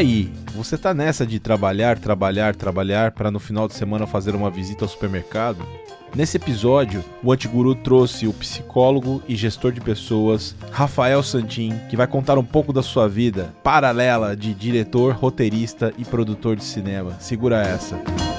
aí, você tá nessa de trabalhar, trabalhar, trabalhar para no final de semana fazer uma visita ao supermercado? Nesse episódio, o Antiguru trouxe o psicólogo e gestor de pessoas Rafael Santin, que vai contar um pouco da sua vida paralela de diretor, roteirista e produtor de cinema. Segura essa. 3,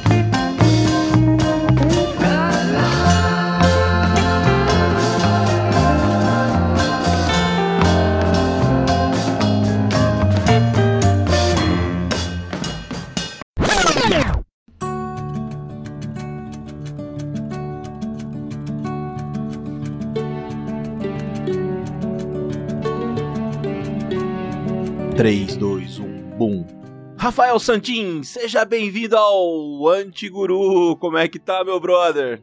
Rafael Santin, seja bem-vindo ao Antiguru. Como é que tá, meu brother?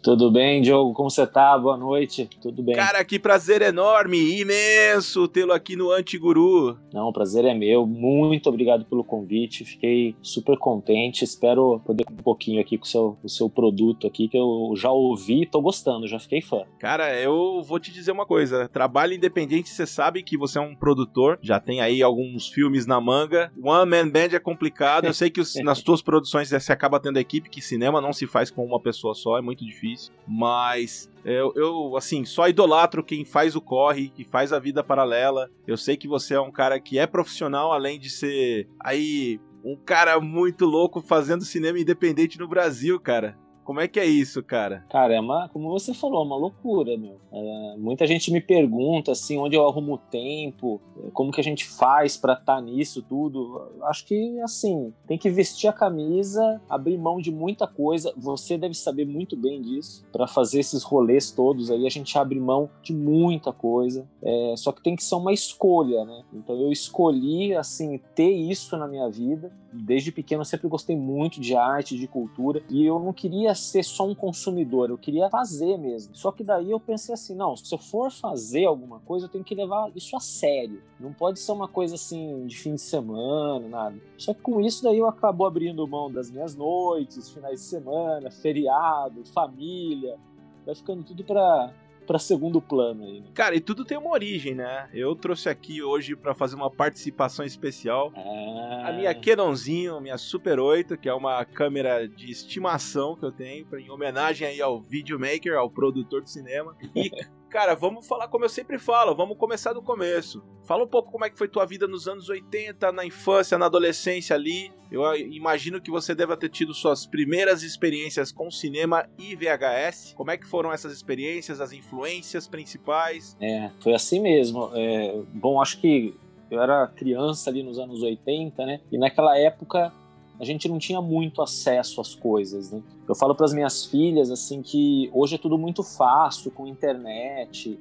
Tudo bem, Diogo? Como você tá? Boa noite. Tudo bem? Cara, que prazer enorme, imenso tê-lo aqui no Antiguru. Não, o prazer é meu. Muito obrigado pelo convite. Fiquei super contente. Espero poder um pouquinho aqui com o seu, o seu produto aqui, que eu já ouvi e tô gostando, já fiquei fã. Cara, eu vou te dizer uma coisa. Trabalho independente, você sabe que você é um produtor, já tem aí alguns filmes na manga. One Man Band é complicado. Eu sei que os, nas tuas produções você acaba tendo equipe, que cinema não se faz com uma pessoa só, é muito difícil difícil, mas eu, eu, assim, só idolatro quem faz o corre, que faz a vida paralela. Eu sei que você é um cara que é profissional, além de ser aí um cara muito louco fazendo cinema independente no Brasil, cara. Como é que é isso, cara? Cara, é uma, como você falou, é uma loucura, meu. É, muita gente me pergunta, assim, onde eu arrumo tempo, como que a gente faz para estar tá nisso tudo. Acho que, assim, tem que vestir a camisa, abrir mão de muita coisa. Você deve saber muito bem disso. Para fazer esses rolês todos aí, a gente abre mão de muita coisa. É, só que tem que ser uma escolha, né? Então eu escolhi, assim, ter isso na minha vida. Desde pequeno eu sempre gostei muito de arte, de cultura, e eu não queria ser só um consumidor, eu queria fazer mesmo. Só que daí eu pensei assim, não, se eu for fazer alguma coisa, eu tenho que levar isso a sério. Não pode ser uma coisa assim de fim de semana, nada. Só que com isso daí eu acabo abrindo mão das minhas noites, finais de semana, feriado, família. Vai ficando tudo para para segundo plano aí. Né? Cara, e tudo tem uma origem, né? Eu trouxe aqui hoje para fazer uma participação especial ah. a minha Canonzinho, minha Super 8, que é uma câmera de estimação que eu tenho em homenagem aí ao videomaker, ao produtor de cinema. E Cara, vamos falar como eu sempre falo, vamos começar do começo. Fala um pouco como é que foi tua vida nos anos 80, na infância, na adolescência ali. Eu imagino que você deve ter tido suas primeiras experiências com cinema e VHS. Como é que foram essas experiências, as influências principais? É, foi assim mesmo. É, bom, acho que eu era criança ali nos anos 80, né? E naquela época a gente não tinha muito acesso às coisas, né? Eu falo para as minhas filhas assim que hoje é tudo muito fácil com internet,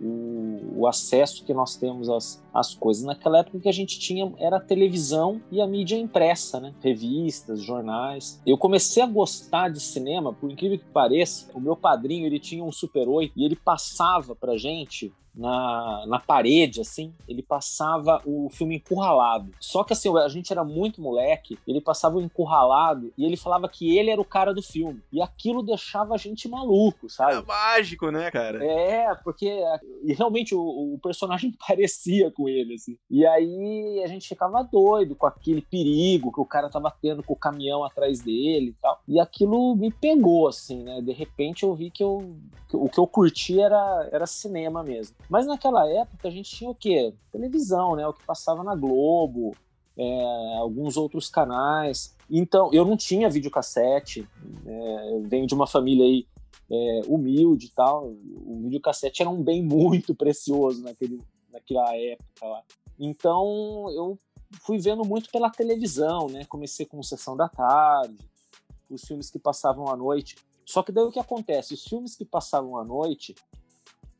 o, o, acesso que nós temos às, às coisas. Naquela época que a gente tinha era a televisão e a mídia impressa, né? Revistas, jornais. Eu comecei a gostar de cinema, por incrível que pareça, o meu padrinho ele tinha um Super 8 e ele passava pra gente na, na parede, assim, ele passava o filme Encurralado. Só que assim, a gente era muito moleque, ele passava o Encurralado e ele falava que ele era o cara do filme. E aquilo deixava a gente maluco, sabe? É mágico, né, cara? É, porque realmente o, o personagem parecia com ele, assim. E aí a gente ficava doido com aquele perigo que o cara tava tendo com o caminhão atrás dele e tal. E aquilo me pegou, assim, né? De repente eu vi que, eu, que o que eu curti era, era cinema mesmo. Mas naquela época a gente tinha o quê? Televisão, né? O que passava na Globo, é, alguns outros canais. Então, eu não tinha videocassete. É, eu venho de uma família aí é, humilde e tal. O videocassete era um bem muito precioso naquele, naquela época lá. Então, eu fui vendo muito pela televisão, né? Comecei com Sessão da Tarde, os filmes que passavam à noite. Só que daí o que acontece? Os filmes que passavam à noite,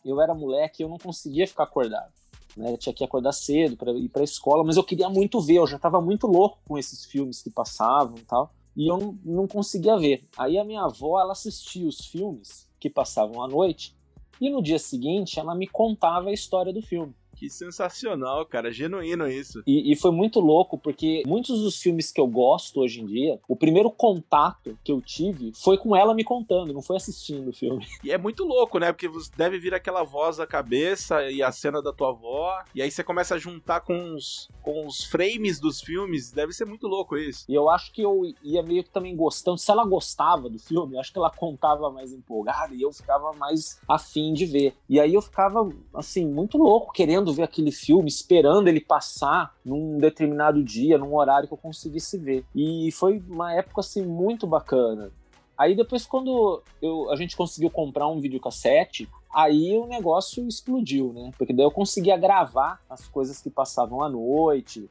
eu era moleque eu não conseguia ficar acordado. Né? Eu tinha que acordar cedo para ir para a escola, mas eu queria muito ver, eu já estava muito louco com esses filmes que passavam e tal, e eu não, não conseguia ver. Aí a minha avó, ela assistia os filmes que passavam à noite, e no dia seguinte ela me contava a história do filme. Que sensacional, cara. Genuíno isso. E, e, foi muito louco, porque muitos dos filmes que eu gosto hoje em dia, o primeiro contato que eu tive foi com ela me contando, não foi assistindo o filme. E é muito louco, né? Porque deve vir aquela voz da cabeça e a cena da tua avó, e aí você começa a juntar com os, com os frames dos filmes. Deve ser muito louco isso. E eu acho que eu ia meio que também gostando. Se ela gostava do filme, acho que ela contava mais empolgada e eu ficava mais afim de ver. E aí eu ficava, assim, muito louco, querendo ver aquele filme, esperando ele passar num determinado dia, num horário que eu conseguisse ver. E foi uma época, assim, muito bacana. Aí depois, quando eu, a gente conseguiu comprar um videocassete, aí o negócio explodiu, né? Porque daí eu conseguia gravar as coisas que passavam à noite,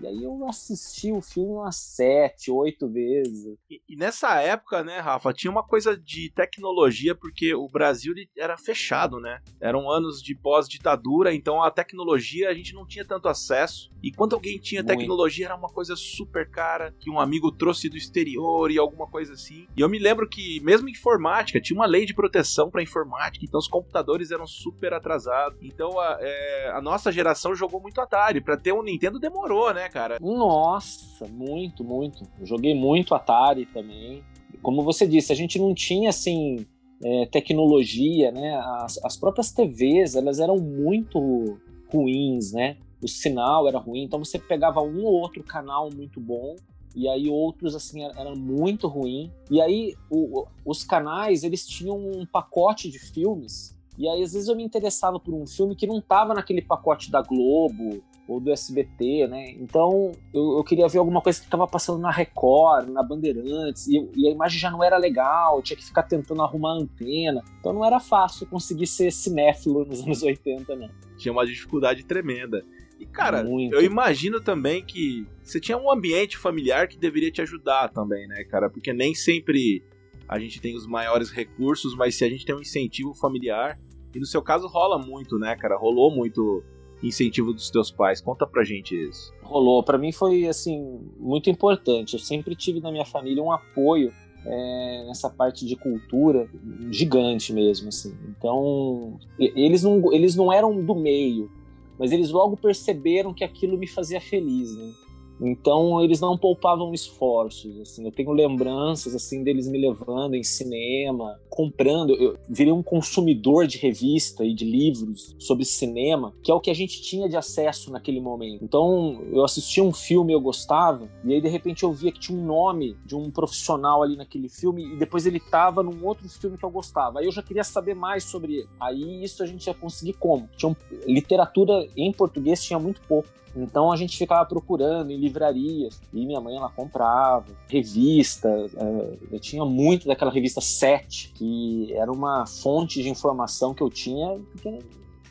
e aí eu assisti o filme umas sete, oito vezes. E, e, nessa época, né, Rafa, tinha uma coisa de tecnologia, porque o Brasil era fechado, né? Eram anos de pós-ditadura, então a tecnologia a gente não tinha tanto acesso. E quando alguém tinha Muito. tecnologia, era uma coisa super cara, que um amigo trouxe do exterior e alguma coisa assim. E eu me lembro que, mesmo informática, tinha uma lei de proteção para informática, então os computadores eram super atrasados. Então a, é, a nossa geração jogou muito Atari. Para ter um Nintendo demorou, né? Cara? Nossa, muito, muito. Eu joguei muito Atari também. Como você disse, a gente não tinha assim é, tecnologia, né? As, as próprias TVs elas eram muito ruins, né? O sinal era ruim, então você pegava um ou outro canal muito bom e aí outros assim eram muito ruim. E aí o, os canais eles tinham um pacote de filmes e aí às vezes eu me interessava por um filme que não estava naquele pacote da Globo ou do SBT, né? Então eu, eu queria ver alguma coisa que estava passando na Record, na Bandeirantes, e, e, a imagem já não era legal, tinha que ficar tentando arrumar a antena. Então não era fácil conseguir ser cinéfilo nos anos 80, não. Tinha uma dificuldade tremenda. E, cara, Muito. eu imagino também que você tinha um ambiente familiar que deveria te ajudar também, né, cara? Porque nem sempre a gente tem os maiores recursos, mas se a gente tem um incentivo familiar, e no seu caso rola muito, né, cara? Rolou muito incentivo dos teus pais? Conta pra gente isso. Rolou. Para mim foi, assim, muito importante. Eu sempre tive na minha família um apoio é, nessa parte de cultura gigante mesmo, assim. Então, eles não, eles não eram do meio, mas eles logo perceberam que aquilo me fazia feliz, né? Então eles não poupavam esforços, assim. Eu tenho lembranças assim deles me levando em cinema, comprando. Eu virei um consumidor de revista e de livros sobre cinema, que é o que a gente tinha de acesso naquele momento. Então eu assistia um filme eu gostava e aí de repente eu via que tinha um nome de um profissional ali naquele filme e depois ele tava num outro filme que eu gostava. Aí eu já queria saber mais sobre ele. Aí isso a gente ia conseguir como? Tinha literatura em português tinha muito pouco. Então a gente ficava procurando em livrarias e minha mãe ela comprava revistas. É, eu tinha muito daquela revista Sete, que era uma fonte de informação que eu tinha, porque,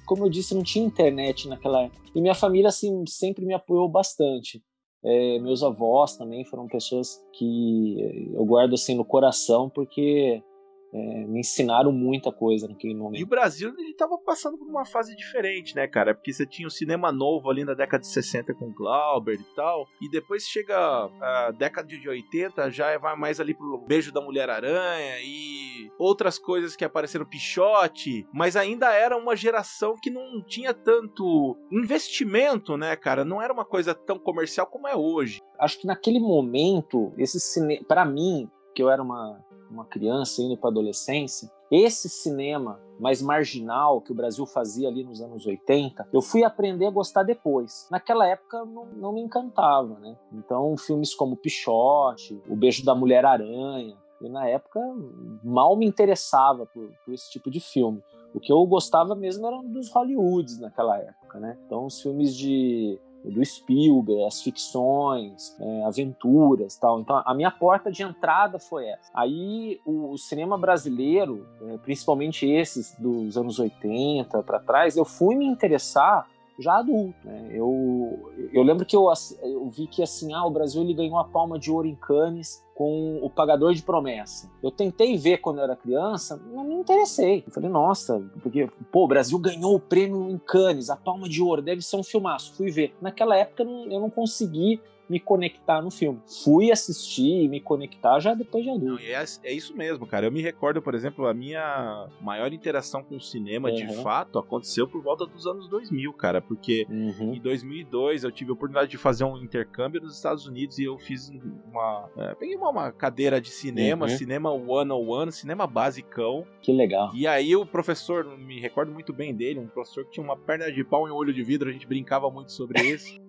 como eu disse, não tinha internet naquela época. E minha família assim sempre me apoiou bastante. É, meus avós também foram pessoas que eu guardo assim no coração porque é, me ensinaram muita coisa naquele momento. E o Brasil ele tava passando por uma fase diferente, né, cara? Porque você tinha o cinema novo ali na década de 60 com Glauber e tal, e depois chega a década de 80, já vai mais ali pro Beijo da Mulher-Aranha e outras coisas que apareceram, Pichote, mas ainda era uma geração que não tinha tanto investimento, né, cara? Não era uma coisa tão comercial como é hoje. Acho que naquele momento, esse cinema, para mim, que eu era uma uma criança indo para adolescência, esse cinema mais marginal que o Brasil fazia ali nos anos 80, eu fui aprender a gostar depois. Naquela época não, não me encantava, né? Então, filmes como Pichote, O Beijo da Mulher-Aranha, e na época mal me interessava por, por, esse tipo de filme. O que eu gostava mesmo eram dos Hollywoods naquela época, né? Então, os filmes de do Spielberg, as ficções, é, aventuras tal. Então a minha porta de entrada foi essa. Aí o, o cinema brasileiro, é, principalmente esses dos anos 80 para trás, eu fui me interessar já adulto. Né? Eu, eu lembro que eu, eu vi que assim, ah, o Brasil ele ganhou a palma de ouro em Cannes com o Pagador de Promessa. Eu tentei ver quando eu era criança, não me interessei. Eu falei, nossa, porque, pô, o Brasil ganhou o prêmio em Cannes, a Palma de Ouro, deve ser um filmaço. Fui ver. Naquela época eu não, eu não consegui me conectar no filme. Fui assistir e me conectar já depois de adulto. Não, é, é, isso mesmo, cara. Eu me recordo, por exemplo, a minha maior interação com o cinema, uhum. de fato, aconteceu por volta dos anos 2000, cara. Porque uhum. em 2002 eu tive a oportunidade de fazer um intercâmbio nos Estados Unidos e eu fiz uma. É, peguei uma, uma, cadeira de cinema, uhum. cinema one-on-one, cinema basicão. Que legal. E aí o professor, me recordo muito bem dele, um professor que tinha uma perna de pau e um olho de vidro, a gente brincava muito sobre isso.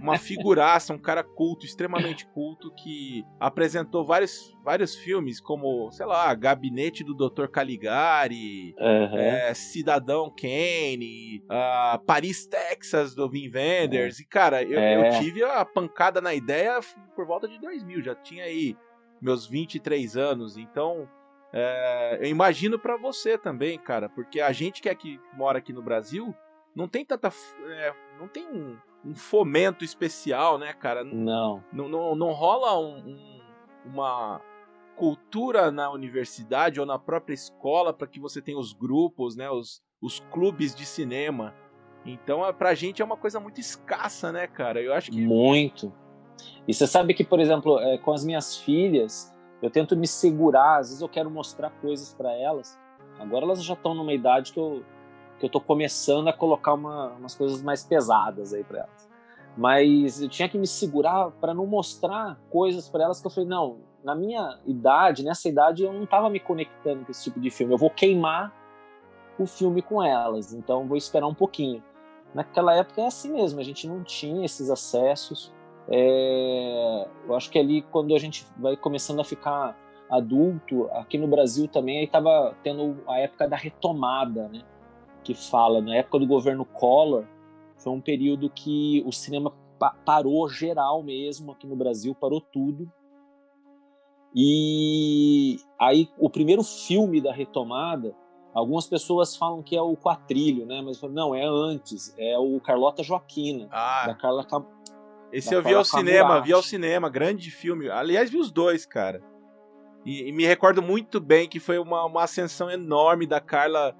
uma figuraça, um cara culto, extremamente culto, que apresentou vários, vários filmes, como, sei lá, Gabinete do Dr. Caligari, uhum. é, Cidadão Kane, uh, Paris, Texas, do Vin Wenders. É. E, cara, eu, é. eu tive a pancada na ideia por volta de 2000, já tinha aí meus 23 anos, então. É, eu imagino para você também, cara, porque a gente que, é que mora aqui no Brasil não tem tanta. É, não tem um, um fomento especial, né, cara? Não. Não, não, não rola um, um, uma cultura na universidade ou na própria escola para que você tenha os grupos, né, os, os clubes de cinema. Então, é, pra gente é uma coisa muito escassa, né, cara? Eu acho que. Muito. E você sabe que, por exemplo, é, com as minhas filhas, eu tento me segurar, às vezes eu quero mostrar coisas para elas. Agora elas já estão numa idade que eu que eu tô começando a colocar uma, umas coisas mais pesadas aí para elas. Mas eu tinha que me segurar para não mostrar coisas para elas que eu falei, não, na minha idade, nessa idade eu não estava me conectando com esse tipo de filme. Eu vou queimar o filme com elas, então vou esperar um pouquinho. Naquela época é assim mesmo, a gente não tinha esses acessos. É... eu acho que ali quando a gente vai começando a ficar adulto, aqui no Brasil também, aí estava tendo a época da retomada, né? Que fala na época do governo Collor, foi um período que o cinema pa parou geral mesmo aqui no Brasil, parou tudo. E aí o primeiro filme da retomada, algumas pessoas falam que é o Quatrilho, né? Mas não, é antes, é o Carlota Joaquina, ah. da Carla Cam... Esse da eu vi ao cinema, vi ao cinema, grande filme. Aliás, vi os dois, cara. E, e me recordo muito bem que foi uma, uma ascensão enorme da Carla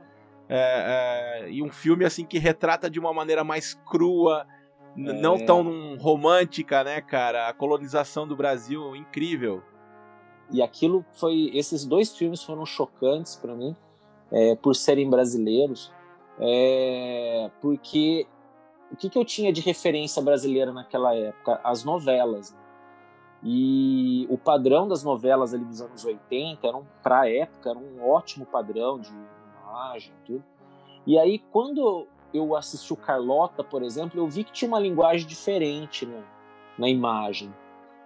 é, é, e um filme assim que retrata de uma maneira mais crua, é. não tão romântica, né, cara? A colonização do Brasil, incrível. E aquilo foi, esses dois filmes foram chocantes para mim, é, por serem brasileiros, é, porque o que, que eu tinha de referência brasileira naquela época? As novelas. Né? E o padrão das novelas ali dos anos 80, para a época, era um ótimo padrão de imagem, tudo. E aí, quando eu assisti o Carlota, por exemplo, eu vi que tinha uma linguagem diferente né, na imagem.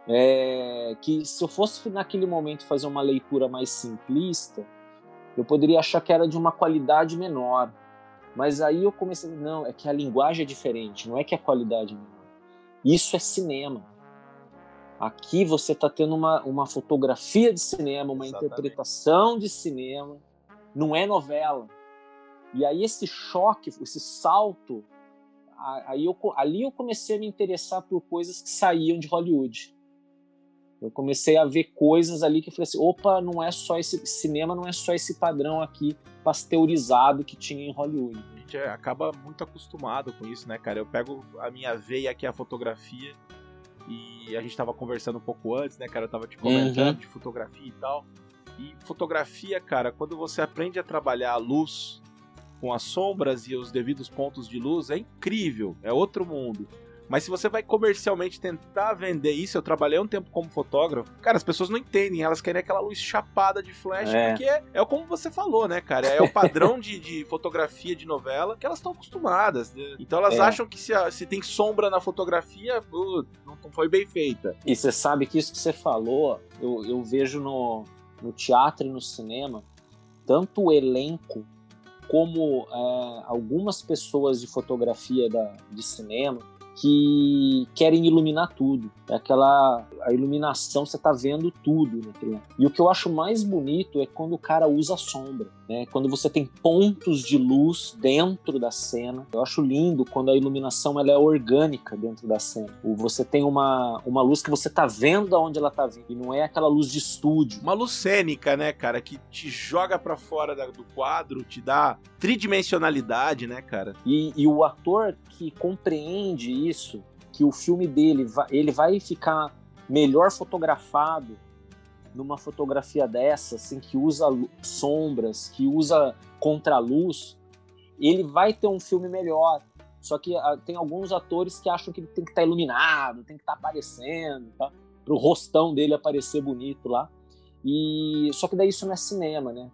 É, que se eu fosse naquele momento fazer uma leitura mais simplista, eu poderia achar que era de uma qualidade menor. Mas aí eu comecei, não, é que a linguagem é diferente, não é que a qualidade é menor. Isso é cinema. Aqui você está tendo uma, uma fotografia de cinema, uma Exatamente. interpretação de cinema não é novela. E aí esse choque, esse salto, aí eu, ali eu comecei a me interessar por coisas que saíam de Hollywood. Eu comecei a ver coisas ali que eu falei assim, opa, não é só esse cinema, não é só esse padrão aqui pasteurizado que tinha em Hollywood. A gente acaba muito acostumado com isso, né, cara? Eu pego a minha veia aqui a fotografia e a gente tava conversando um pouco antes, né, cara? Eu tava te comentando uhum. de fotografia e tal. E fotografia, cara, quando você aprende a trabalhar a luz com as sombras e os devidos pontos de luz, é incrível, é outro mundo. Mas se você vai comercialmente tentar vender isso, eu trabalhei um tempo como fotógrafo, cara, as pessoas não entendem, elas querem aquela luz chapada de flash, é. porque é, é como você falou, né, cara? É o padrão de, de fotografia de novela que elas estão acostumadas. Né? Então elas é. acham que se, se tem sombra na fotografia, uh, não foi bem feita. E você sabe que isso que você falou, eu, eu vejo no, no teatro e no cinema, tanto o elenco como é, algumas pessoas de fotografia da, de cinema que querem iluminar tudo. É aquela a iluminação, você está vendo tudo naquilo. E o que eu acho mais bonito é quando o cara usa sombra, né? Quando você tem pontos de luz dentro da cena. Eu acho lindo quando a iluminação ela é orgânica dentro da cena. Ou você tem uma, uma luz que você está vendo aonde ela está vindo e não é aquela luz de estúdio. Uma luz cênica, né, cara, que te joga para fora do quadro, te dá tridimensionalidade, né, cara? E, e o ator que compreende isso que o filme dele vai, ele vai ficar melhor fotografado numa fotografia dessa, assim, que usa sombras, que usa contraluz, ele vai ter um filme melhor. Só que uh, tem alguns atores que acham que ele tem que estar tá iluminado, tem que estar tá aparecendo, tá? para o rostão dele aparecer bonito lá. E só que daí isso não é cinema, né?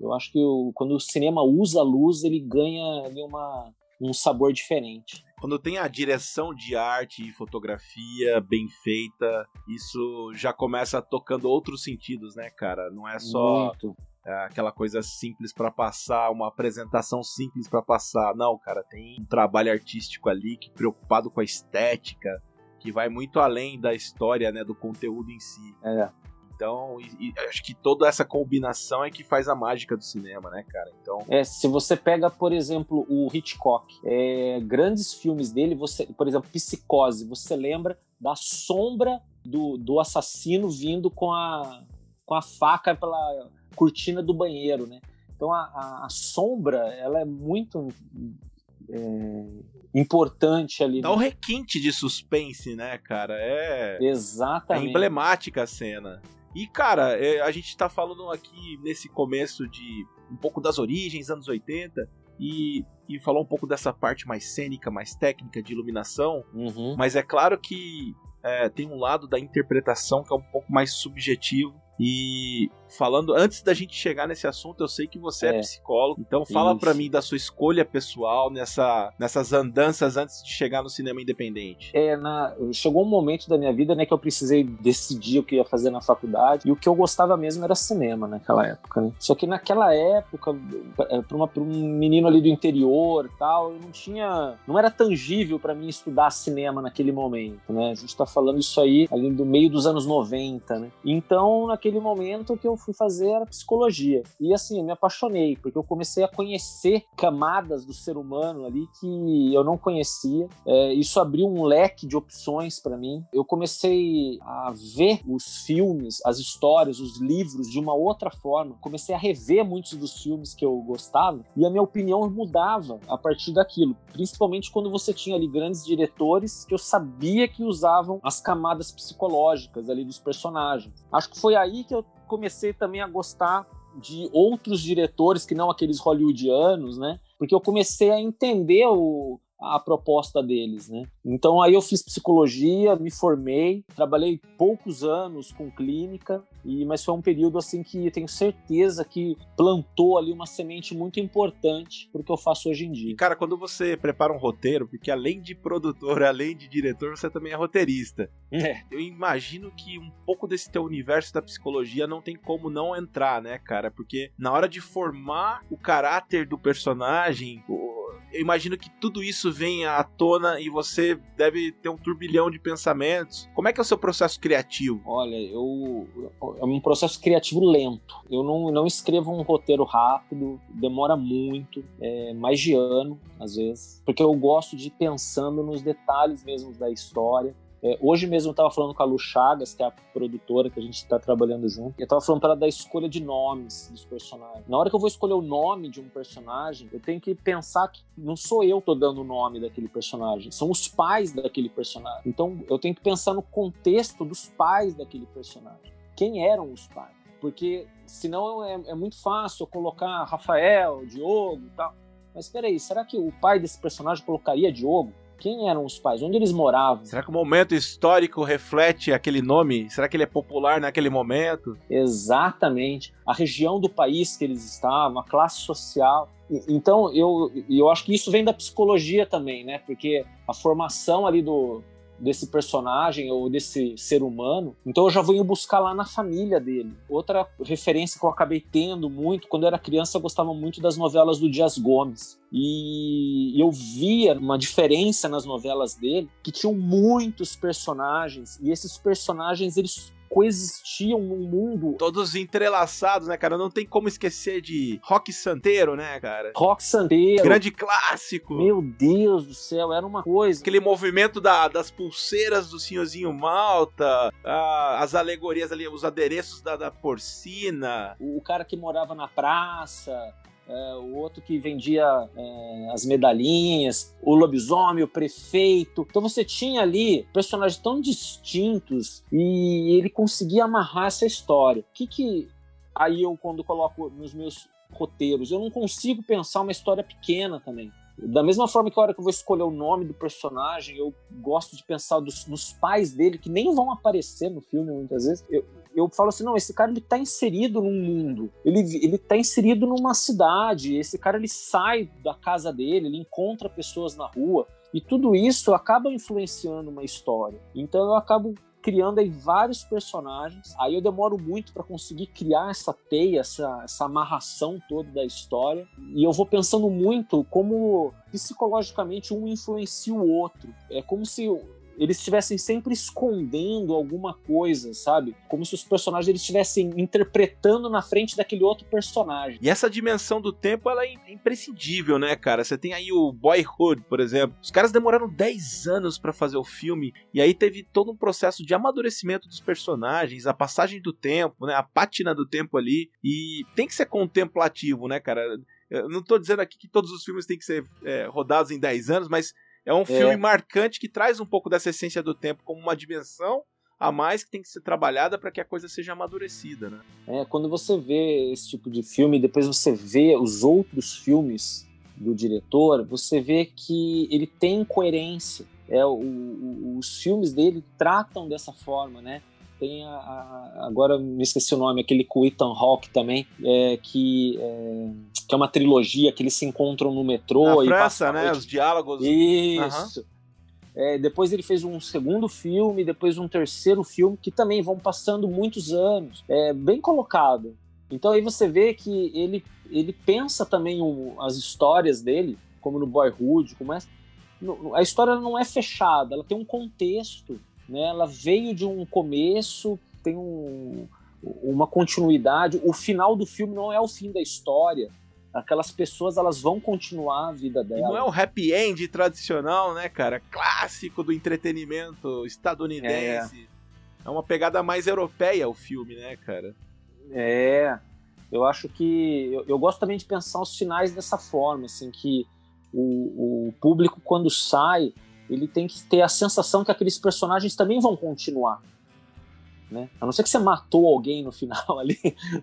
Eu acho que o, quando o cinema usa luz, ele ganha ali, uma, um sabor diferente. Quando tem a direção de arte e fotografia bem feita, isso já começa tocando outros sentidos, né, cara? Não é só Muito. É, aquela coisa simples para passar, uma apresentação simples para passar. Não, cara, tem um trabalho artístico ali que preocupado com a estética, que vai muito além da história, né, do conteúdo em si. É. Então, e, e acho que toda essa combinação é que faz a mágica do cinema, né, cara? Então. É, se você pega, por exemplo, o Hitchcock, é, grandes filmes dele, você, por exemplo, Psicose, você lembra da sombra do, do assassino vindo com a, com a faca pela cortina do banheiro, né? Então a, a, a sombra, ela é muito é, importante ali. Dá um requinte de suspense, né, cara? É. Exatamente. É emblemática a cena. E, cara, é, a gente tá falando aqui nesse começo de um pouco das origens, anos 80, e, e falou um pouco dessa parte mais cênica, mais técnica de iluminação. Uhum. Mas é claro que é, tem um lado da interpretação que é um pouco mais subjetivo e falando, antes da gente chegar nesse assunto, eu sei que você é, é psicólogo, então fala para mim da sua escolha pessoal nessa, nessas andanças antes de chegar no cinema independente. É, na, chegou um momento da minha vida, né, que eu precisei decidir o que ia fazer na faculdade, e o que eu gostava mesmo era cinema naquela época, né? Só que naquela época, é, para um menino ali do interior e tal, eu não tinha, não era tangível para mim estudar cinema naquele momento, né? A gente tá falando isso aí ali do meio dos anos 90, né? Então, naquele momento que eu fui fazer era psicologia. E assim, eu me apaixonei, porque eu comecei a conhecer camadas do ser humano ali que eu não conhecia. É, isso abriu um leque de opções para mim. Eu comecei a ver os filmes, as histórias, os livros de uma outra forma. Comecei a rever muitos dos filmes que eu gostava e a minha opinião mudava a partir daquilo. Principalmente quando você tinha ali grandes diretores que eu sabia que usavam as camadas psicológicas ali dos personagens. Acho que foi aí que eu comecei também a gostar de outros diretores que não aqueles hollywoodianos, né? Porque eu comecei a entender o, a proposta deles, né? Então aí eu fiz psicologia, me formei, trabalhei poucos anos com clínica, e mas foi um período assim que tenho certeza que plantou ali uma semente muito importante para o que eu faço hoje em dia. E cara, quando você prepara um roteiro, porque além de produtor, além de diretor, você também é roteirista. É. Eu imagino que um pouco desse teu universo da psicologia não tem como não entrar, né, cara? Porque na hora de formar o caráter do personagem, eu imagino que tudo isso vem à tona e você deve ter um turbilhão de pensamentos. Como é que é o seu processo criativo? Olha, eu é um processo criativo lento. Eu não, não escrevo um roteiro rápido, demora muito, é mais de ano às vezes, porque eu gosto de ir pensando nos detalhes mesmo da história. É, hoje mesmo eu estava falando com a Lu Chagas, que é a produtora que a gente está trabalhando junto, e eu estava falando para ela da escolha de nomes dos personagens. Na hora que eu vou escolher o nome de um personagem, eu tenho que pensar que não sou eu que tô dando o nome daquele personagem, são os pais daquele personagem. Então eu tenho que pensar no contexto dos pais daquele personagem. Quem eram os pais? Porque senão é, é muito fácil eu colocar Rafael, Diogo e tal. Mas espera aí, será que o pai desse personagem colocaria Diogo? Quem eram os pais? Onde eles moravam? Será que o momento histórico reflete aquele nome? Será que ele é popular naquele momento? Exatamente. A região do país que eles estavam, a classe social. Então, eu, eu acho que isso vem da psicologia também, né? Porque a formação ali do, desse personagem ou desse ser humano. Então eu já venho buscar lá na família dele. Outra referência que eu acabei tendo muito, quando eu era criança, eu gostava muito das novelas do Dias Gomes. E eu via uma diferença nas novelas dele, que tinham muitos personagens, e esses personagens eles coexistiam num mundo. Todos entrelaçados, né, cara? Não tem como esquecer de Rock Santeiro, né, cara? Rock Santeiro. Grande clássico. Meu Deus do céu, era uma coisa. Aquele movimento da, das pulseiras do senhorzinho Malta, a, as alegorias ali, os adereços da, da porcina. O, o cara que morava na praça, é, o outro que vendia é, as medalhinhas, o lobisomem, o prefeito. Então você tinha ali personagens tão distintos e ele conseguia amarrar essa história. O que que aí eu quando coloco nos meus roteiros, eu não consigo pensar uma história pequena também. Da mesma forma que a hora que eu vou escolher o nome do personagem, eu gosto de pensar dos, nos pais dele, que nem vão aparecer no filme muitas vezes. Eu, eu falo assim, não, esse cara ele tá inserido num mundo, ele, ele tá inserido numa cidade, esse cara ele sai da casa dele, ele encontra pessoas na rua, e tudo isso acaba influenciando uma história. Então eu acabo criando aí vários personagens. Aí eu demoro muito para conseguir criar essa teia, essa, essa amarração toda da história. E eu vou pensando muito como psicologicamente um influencia o outro. É como se eles estivessem sempre escondendo alguma coisa, sabe? Como se os personagens estivessem interpretando na frente daquele outro personagem. E essa dimensão do tempo, ela é imprescindível, né, cara? Você tem aí o Boyhood, por exemplo. Os caras demoraram 10 anos para fazer o filme, e aí teve todo um processo de amadurecimento dos personagens, a passagem do tempo, né? A pátina do tempo ali. E tem que ser contemplativo, né, cara? Eu não tô dizendo aqui que todos os filmes têm que ser é, rodados em 10 anos, mas é um filme é. marcante que traz um pouco dessa essência do tempo como uma dimensão a mais que tem que ser trabalhada para que a coisa seja amadurecida, né? É, quando você vê esse tipo de filme, depois você vê os outros filmes do diretor, você vê que ele tem coerência. É, o, o, os filmes dele tratam dessa forma, né? Tem a, a, agora me esqueci o nome, aquele com Ethan Hawke também, é, que, é, que é uma trilogia que eles se encontram no metrô. Na e França, né? Os diálogos. Isso. Uhum. É, depois ele fez um segundo filme, depois um terceiro filme, que também vão passando muitos anos. É bem colocado. Então aí você vê que ele, ele pensa também o, as histórias dele, como no Boyhood, como é, a história não é fechada, ela tem um contexto né? Ela veio de um começo, tem um, uma continuidade. O final do filme não é o fim da história. Aquelas pessoas elas vão continuar a vida dela. E não é um happy end tradicional, né, cara? Clássico do entretenimento estadunidense. É, é uma pegada mais europeia o filme, né, cara? É. Eu acho que. Eu, eu gosto também de pensar os finais dessa forma, assim, que o, o público, quando sai, ele tem que ter a sensação que aqueles personagens também vão continuar. Né? A não ser que você matou alguém no final ali,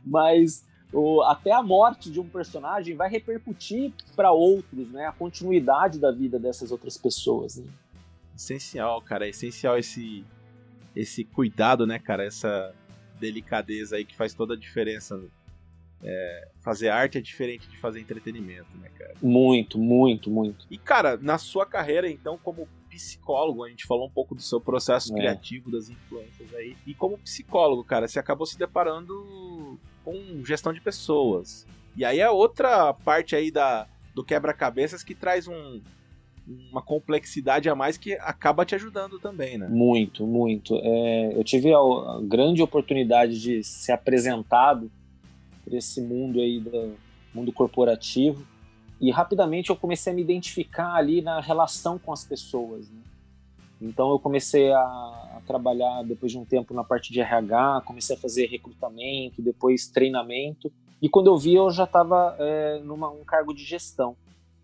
mas o, até a morte de um personagem vai repercutir para outros, né? A continuidade da vida dessas outras pessoas. Né? Essencial, cara. É essencial esse, esse cuidado, né, cara? Essa delicadeza aí que faz toda a diferença. É, fazer arte é diferente de fazer entretenimento, né, cara? Muito, muito, muito. E, cara, na sua carreira, então, como psicólogo, a gente falou um pouco do seu processo é. criativo, das influências aí. E como psicólogo, cara, você acabou se deparando com gestão de pessoas. E aí é outra parte aí da, do quebra-cabeças que traz um, uma complexidade a mais que acaba te ajudando também, né? Muito, muito. É, eu tive a, a, grande oportunidade de ser apresentado por esse mundo aí do mundo corporativo e rapidamente eu comecei a me identificar ali na relação com as pessoas. Né? Então eu comecei a, trabalhar depois de um tempo na parte de RH, comecei a fazer recrutamento, depois treinamento. E quando eu vi, eu já estava é, num um cargo de gestão.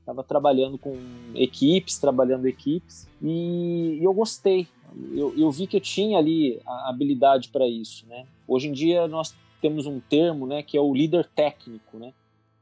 Estava trabalhando com equipes, trabalhando equipes, e, e eu gostei. Eu, eu, vi que eu tinha ali a habilidade para isso. Né? Hoje em dia nós temos um termo né, que é o líder técnico. Né?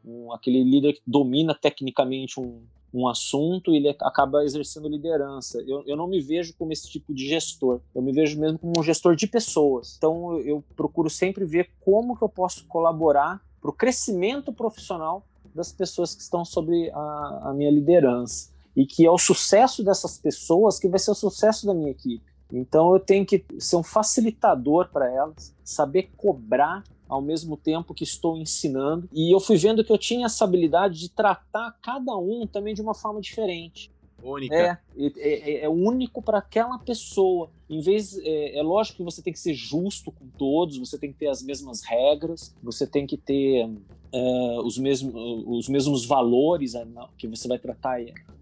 um, aquele líder que domina tecnicamente um, um assunto e ele acaba exercendo liderança. Eu, eu não me vejo como esse tipo de gestor. Eu me vejo mesmo como um gestor de pessoas. Então eu, eu procuro sempre ver como que eu posso colaborar para o crescimento profissional das pessoas que estão sob a, a minha liderança e que é o sucesso dessas pessoas que vai ser o sucesso da minha equipe. Então eu tenho que ser um facilitador para elas, saber cobrar ao mesmo tempo que estou ensinando. E eu fui vendo que eu tinha essa habilidade de tratar cada um também de uma forma diferente. Única. É, é, é, único para aquela pessoa. Em vez, é, é, lógico que você tem que ser justo com todos, você tem que ter as mesmas regras, você tem que ter é, os, mesmos, os mesmos valores é, que você vai tratar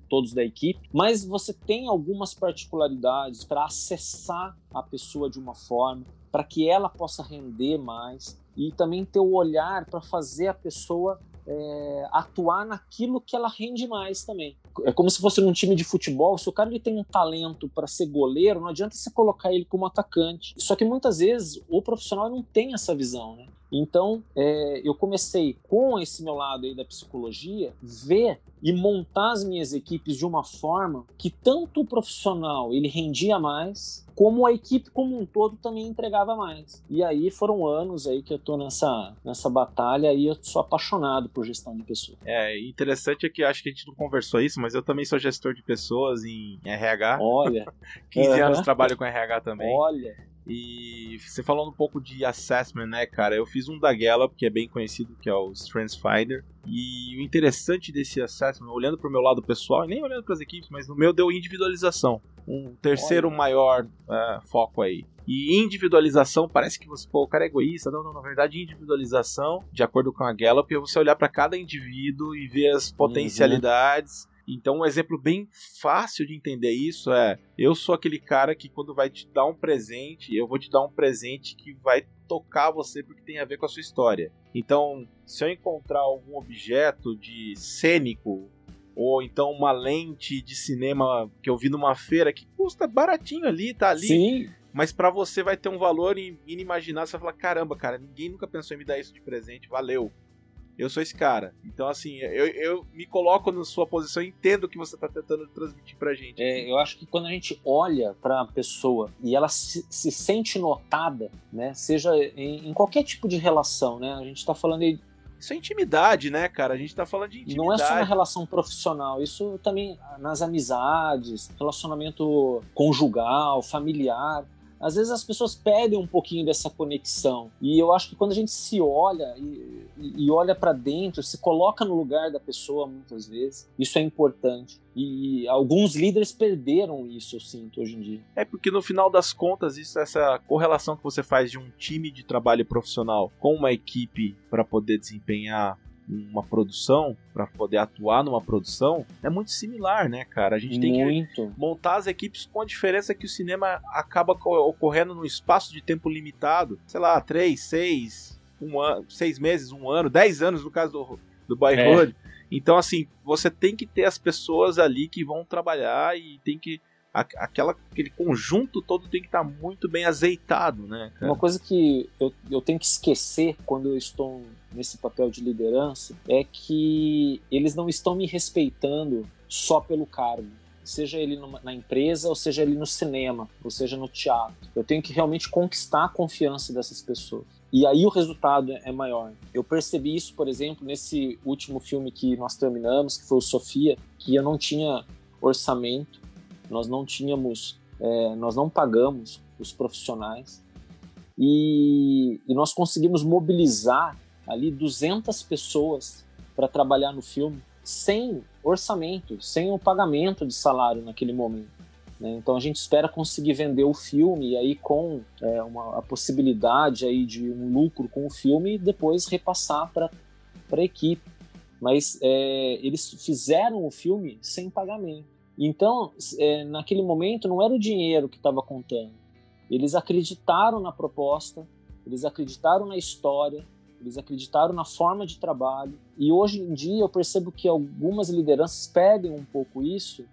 todos da equipe, mas você tem algumas particularidades para acessar a pessoa de uma forma, para que ela possa render mais e também ter o olhar para fazer a pessoa é, atuar naquilo que ela rende mais também. É como se fosse num time de futebol, se o cara ele tem um talento para ser goleiro, não adianta você colocar ele como atacante. Só que muitas vezes o profissional não tem essa visão, né? Então, é, eu comecei com esse meu lado aí da psicologia, ver e montar as minhas equipes de uma forma que tanto o profissional ele rendia mais, como a equipe como um todo também entregava mais. E aí foram anos aí que eu tô nessa, nessa batalha e eu sou apaixonado por gestão de pessoas. É, interessante é que acho que a gente não conversou isso, mas eu também sou gestor de pessoas em RH. Olha. 15 uhum. anos trabalho com RH também. Olha. E você falando um pouco de assessment, né, cara? Eu fiz um da Gallup, que é bem conhecido, que é o Strengths Finder. E o interessante desse assessment, olhando para o meu lado pessoal, e nem olhando para as equipes, mas no meu deu individualização. Um terceiro Olha. maior uh, foco aí. E individualização, parece que você, pô, o cara é egoísta. Não, não, na verdade, individualização, de acordo com a Gallup, é você olhar para cada indivíduo e ver as uhum. potencialidades. Uhum então, um exemplo bem fácil de entender isso é: eu sou aquele cara que, quando vai te dar um presente, eu vou te dar um presente que vai tocar você porque tem a ver com a sua história. Então, se eu encontrar algum objeto de cênico ou então uma lente de cinema que eu vi numa feira que custa baratinho ali, tá ali. Sim. Mas para você vai ter um valor inimaginável. Você vai falar: caramba, cara, ninguém nunca pensou em me dar isso de presente, valeu eu sou esse cara. Então, assim, eu, eu me coloco na sua posição e entendo o que você está tentando transmitir pra gente. É, eu acho que quando a gente olha para a pessoa e ela se, se, sente notada, né, seja em, em, qualquer tipo de relação, né, a gente está falando aí. Isso é intimidade, né, cara? A gente tá falando de intimidade. Não é só na relação profissional, isso também nas amizades, relacionamento conjugal, familiar às vezes as pessoas pedem um pouquinho dessa conexão. E eu acho que quando a gente se olha e, e olha para dentro, se coloca no lugar da pessoa muitas vezes, isso é importante. E alguns líderes perderam isso, eu sinto, hoje em dia. É porque no final das contas, isso essa correlação que você faz de um time de trabalho profissional com uma equipe para poder desempenhar uma produção, para poder atuar numa produção, é muito similar, né, cara? A gente tem muito. que montar as equipes com a diferença que o cinema acaba ocorrendo num espaço de tempo limitado, sei lá, três, seis, um ano, seis meses, um ano, dez anos no caso do, do Boyhood. É. Então, assim, você tem que ter as pessoas ali que vão trabalhar e tem que aquela, aquele conjunto todo tem que estar tá muito bem azeitado, né? Cara? Uma coisa que eu, eu tenho que esquecer quando eu estou nesse papel de liderança é que eles não estão me respeitando só pelo cargo. Seja ele na empresa, ou seja ele no cinema, ou seja no teatro. Eu tenho que realmente conquistar a confiança dessas pessoas. E aí o resultado é maior. Eu percebi isso, por exemplo, nesse último filme que nós terminamos, que foi o Sofia, que eu não tinha orçamento, nós não tínhamos, é, nós não pagamos os profissionais e, e nós conseguimos mobilizar ali 200 pessoas para trabalhar no filme sem orçamento, sem o pagamento de salário naquele momento. Né? Então a gente espera conseguir vender o filme e aí com é, uma, a possibilidade aí de um lucro com o filme e depois repassar para a equipe. Mas é, eles fizeram o filme sem pagamento. Então, é, naquele momento, não era o dinheiro que estava contando. Eles acreditaram na proposta, eles acreditaram na história, eles acreditaram na forma de trabalho. E hoje em dia eu percebo que algumas lideranças pedem um pouco isso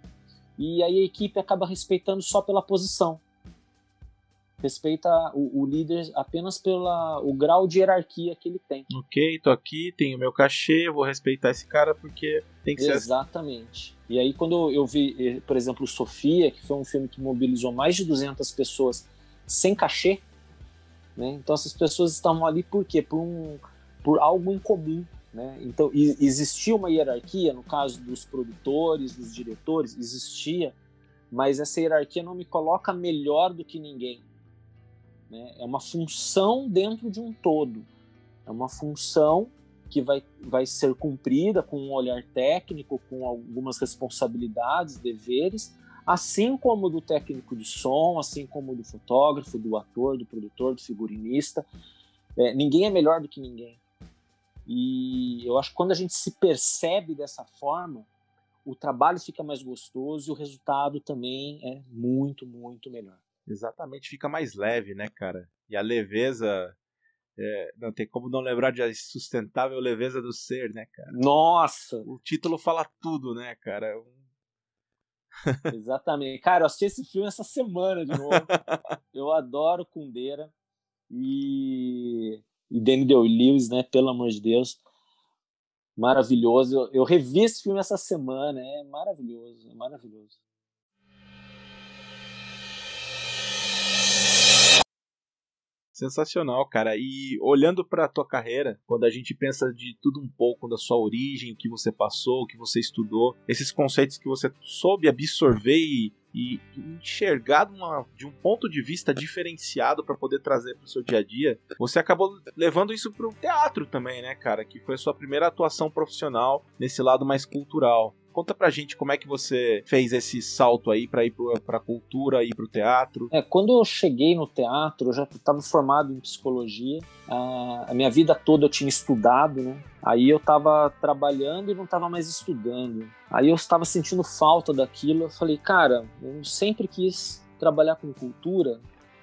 e aí a equipe acaba respeitando só pela posição. Respeita o, o líder apenas pelo grau de hierarquia que ele tem. Ok, tô aqui, tenho meu cachê, vou respeitar esse cara porque tem que Exatamente. ser. Exatamente. E aí, quando eu vi, eh, por exemplo, Sofia, que foi um filme que mobilizou mais de 200 pessoas sem cachê, né? Então, essas pessoas estavam ali por quê? Por, um, por algo em comum. Né? Então, existia uma hierarquia, no caso dos produtores, dos diretores, existia, mas essa hierarquia não me coloca melhor do que ninguém. Né? É uma função dentro de um todo. É uma função que vai, vai ser cumprida com um olhar técnico, com algumas responsabilidades, deveres, assim como do técnico de som, assim como do fotógrafo, do ator, do produtor, do figurinista. É, ninguém é melhor do que ninguém. E eu acho que quando a gente se percebe dessa forma, o trabalho fica mais gostoso e o resultado também é muito, muito melhor. Exatamente, fica mais leve, né, cara? E a leveza É, não tem como não lembrar de A Sustentável Leveza do Ser, né, cara? Nossa! O título fala tudo, né, cara? Exatamente. Cara, eu assisti esse filme essa semana de novo. eu adoro Kundera e, e Daniel Lewis, né? Pelo amor de Deus. Maravilhoso. Eu, eu revi esse filme essa semana. É maravilhoso, é maravilhoso. Sensacional, cara. E olhando para tua carreira, quando a gente pensa de tudo um pouco da sua origem, o que você passou, o que você estudou, esses conceitos que você soube absorver e, e enxergar de, uma, de, um ponto de vista diferenciado para poder trazer para o seu dia a dia, você acabou levando isso para o teatro também, né, cara? Que foi a sua primeira atuação profissional nesse lado mais cultural. Conta pra gente como é que você fez esse salto aí para ir pra cultura, ir pro teatro. É, quando eu cheguei no teatro, eu já estava formado em psicologia. A minha vida toda eu tinha estudado, né? Aí eu estava trabalhando e não estava mais estudando. Aí eu estava sentindo falta daquilo. Eu falei, cara, eu sempre quis trabalhar com cultura,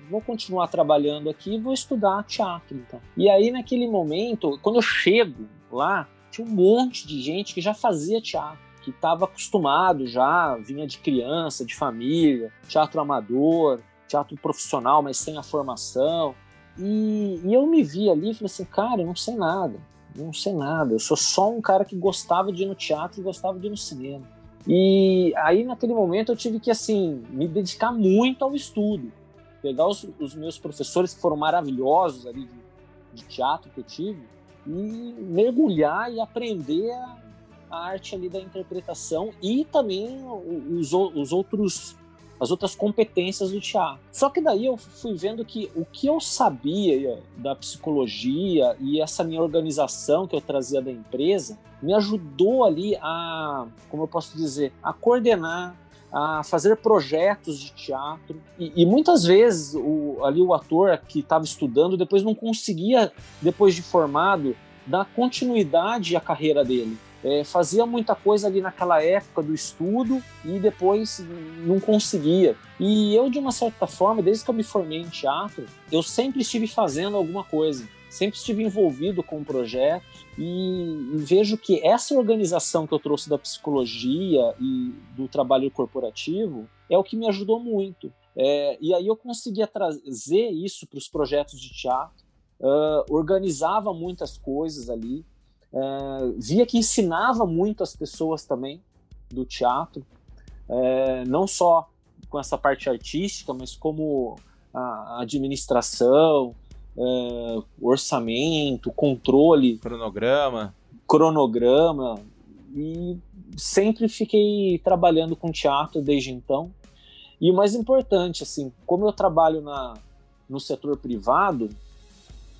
vou continuar trabalhando aqui e vou estudar teatro então. E aí naquele momento, quando eu chego lá, tinha um monte de gente que já fazia teatro que estava acostumado já, vinha de criança, de família, teatro amador, teatro profissional, mas sem a formação. E, e eu me vi ali e falei assim, cara, eu não sei nada, não sei nada, eu sou só um cara que gostava de ir no teatro e gostava de ir no cinema. E aí naquele momento eu tive que assim me dedicar muito ao estudo, pegar os, os meus professores que foram maravilhosos ali de, de teatro que eu tive e mergulhar e aprender a a arte ali da interpretação e também os, os outros as outras competências do teatro. Só que daí eu fui vendo que o que eu sabia da psicologia e essa minha organização que eu trazia da empresa me ajudou ali a, como eu posso dizer, a coordenar, a fazer projetos de teatro. E, e muitas vezes o, ali o ator que estava estudando depois não conseguia, depois de formado, dar continuidade à carreira dele é, fazia muita coisa ali naquela época do estudo e depois não conseguia. E eu, de uma certa forma, desde que eu me formei em teatro, eu sempre estive fazendo alguma coisa, sempre estive envolvido com projetos e, e vejo que essa organização que eu trouxe da psicologia e do trabalho corporativo é o que me ajudou muito. É, e aí eu conseguia trazer isso para os projetos de teatro, uh, organizava muitas coisas ali, é, via que ensinava muito as pessoas também do teatro, é, não só com essa parte artística, mas como a administração, é, orçamento, controle, cronograma, cronograma. E sempre fiquei trabalhando com teatro desde então. E o mais importante, assim, como eu trabalho na, no setor privado,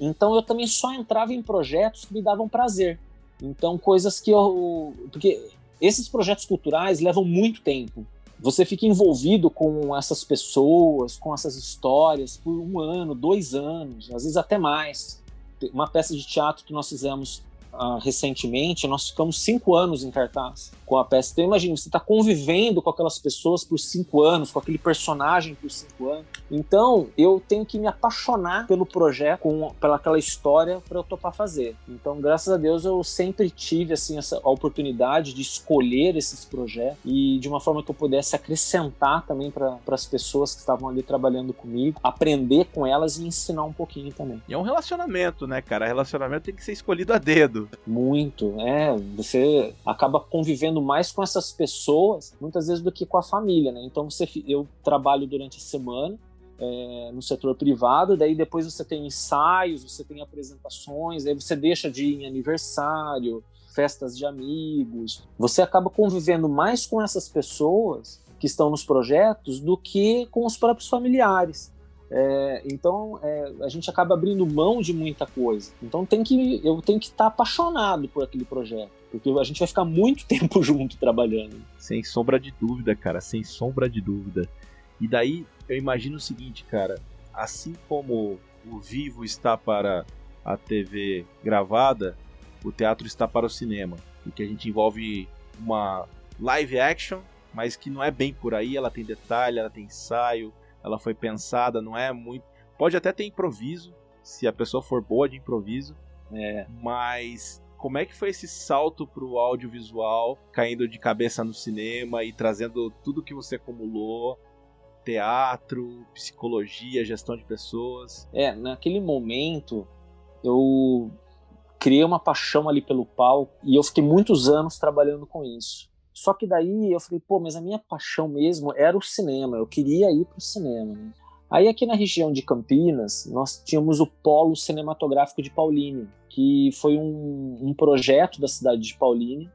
então eu também só entrava em projetos que me davam prazer. Então, coisas que eu. Porque esses projetos culturais levam muito tempo. Você fica envolvido com essas pessoas, com essas histórias por um ano, dois anos, às vezes até mais. Uma peça de teatro que nós fizemos uh, recentemente, nós ficamos cinco anos em cartaz com a peça. Então imagina, você está convivendo com aquelas pessoas por cinco anos, com aquele personagem por cinco anos. Então eu tenho que me apaixonar pelo projeto, com, pela aquela história para eu topar fazer. Então graças a Deus eu sempre tive assim essa oportunidade de escolher esses projetos e de uma forma que eu pudesse acrescentar também para as pessoas que estavam ali trabalhando comigo, aprender com elas e ensinar um pouquinho também. E é um relacionamento, né, cara? Relacionamento tem que ser escolhido a dedo. Muito, é. Você acaba convivendo mais com essas pessoas, muitas vezes, do que com a família, né? Então, você, eu trabalho durante a semana, é, no setor privado, daí depois você tem ensaios, você tem apresentações, aí você deixa de ir em aniversário, festas de amigos. Você acaba convivendo mais com essas pessoas que estão nos projetos do que com os próprios familiares. É, então é, a gente acaba abrindo mão de muita coisa. Então tem que eu tenho que estar apaixonado por aquele projeto. Porque a gente vai ficar muito tempo junto trabalhando. Sem sombra de dúvida, cara, sem sombra de dúvida. E daí eu imagino o seguinte, cara, assim como o vivo está para a TV gravada, o teatro está para o cinema. Porque a gente envolve uma live action, mas que não é bem por aí, ela tem detalhe, ela tem ensaio, ela foi pensada, não é muito. Pode até ter improviso, se a pessoa for boa de improviso. É. Mas como é que foi esse salto pro audiovisual, caindo de cabeça no cinema e trazendo tudo que você acumulou? Teatro, psicologia, gestão de pessoas. É, naquele momento eu criei uma paixão ali pelo palco e eu fiquei muitos anos trabalhando com isso. Só que daí eu falei, pô, mas a minha paixão mesmo era o cinema, eu queria ir pro cinema. Né? Aí aqui na região de Campinas, nós tínhamos o Polo Cinematográfico de Paulínia, que foi um, um projeto da cidade de Paulínia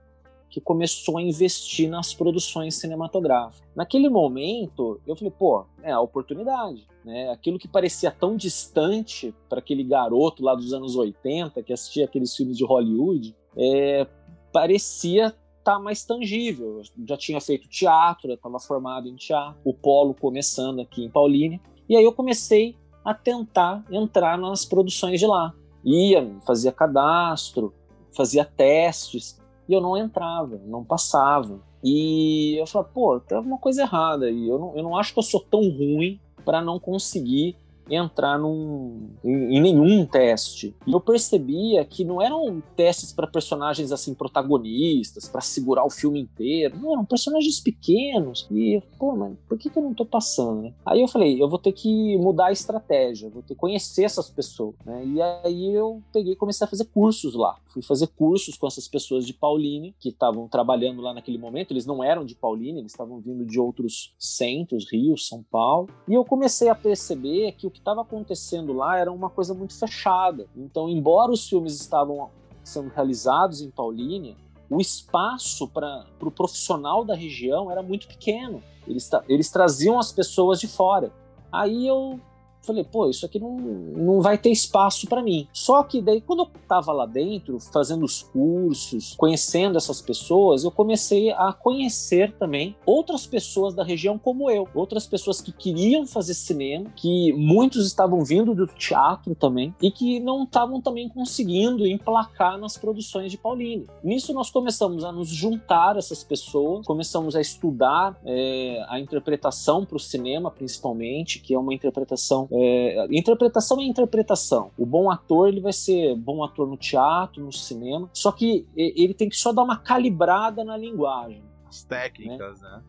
que começou a investir nas produções cinematográficas. Naquele momento, eu falei, pô, é a oportunidade, né? Aquilo que parecia tão distante para aquele garoto lá dos anos 80 que assistia aqueles filmes de Hollywood, é, parecia tá mais tangível. Eu já tinha feito teatro, já estava formado em teatro, o polo começando aqui em Paulínia. E aí eu comecei a tentar entrar nas produções de lá. Ia, fazia cadastro, fazia testes, e eu não entrava, não passava. E eu falava, pô, tem alguma coisa errada aí. Eu não, eu não acho que eu sou tão ruim para não conseguir entrar num, em, em, nenhum teste. E eu percebia que não eram testes para personagens assim protagonistas, para segurar o filme inteiro. Não, eram personagens pequenos. E, pô, mas por que, que eu não tô passando, né? Aí eu falei, eu vou ter que mudar a estratégia, vou ter que conhecer essas pessoas, né? E aí eu peguei e comecei a fazer cursos lá. Fui fazer cursos com essas pessoas de Pauline, que estavam trabalhando lá naquele momento. Eles não eram de Pauline, eles estavam vindo de outros centros, Rio, São Paulo. E eu comecei a perceber que o que estava acontecendo lá era uma coisa muito fechada. Então, embora os filmes estavam sendo realizados em Paulínia, o espaço para o pro profissional da região era muito pequeno. Eles, eles traziam as pessoas de fora. Aí eu falei, pô, isso aqui não, não vai ter espaço para mim. Só que daí, quando eu tava lá dentro, fazendo os cursos, conhecendo essas pessoas, eu comecei a conhecer também outras pessoas da região como eu, outras pessoas que queriam fazer cinema, que muitos estavam vindo do teatro também e que não estavam também conseguindo emplacar nas produções de Pauline. Nisso nós começamos a nos juntar essas pessoas, começamos a estudar é, a interpretação para o cinema, principalmente, que é uma interpretação é, interpretação é interpretação. O bom ator ele vai ser bom ator no teatro, no cinema, só que ele tem que só dar uma calibrada na linguagem. As técnicas, né? né?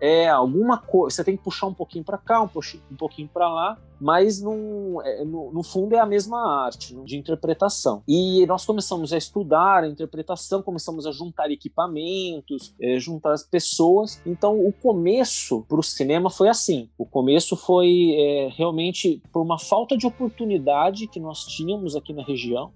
É alguma coisa. Você tem que puxar um pouquinho para cá, um, um pouquinho para lá, mas no, é, no, no, fundo é a mesma arte de interpretação. E nós começamos a estudar a interpretação, começamos a juntar equipamentos, é, juntar as pessoas. Então o começo para o cinema foi assim. O começo foi é, realmente por uma falta de oportunidade que nós tínhamos aqui na região.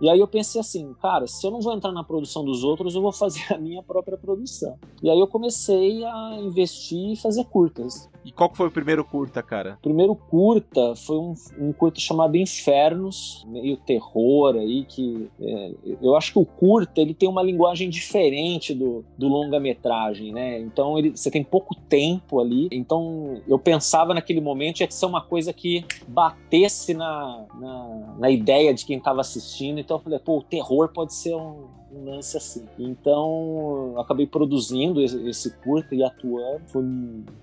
E aí eu pensei assim, cara, se eu não vou entrar na produção dos outros, eu vou fazer a minha própria produção. E aí eu comecei a investir e fazer curtas. E qual foi o primeiro curta, cara? O primeiro curta foi um, um curta chamado Infernos, meio terror aí, que é, eu acho que o curta ele tem uma linguagem diferente do, do longa-metragem, né? Então ele, você tem pouco tempo ali, então eu pensava naquele momento que ser uma coisa que batesse na, na, na ideia de quem estava assistindo, então eu falei, pô, o terror pode ser um, um lance assim. Então, acabei produzindo esse, curta e atuando. Foi,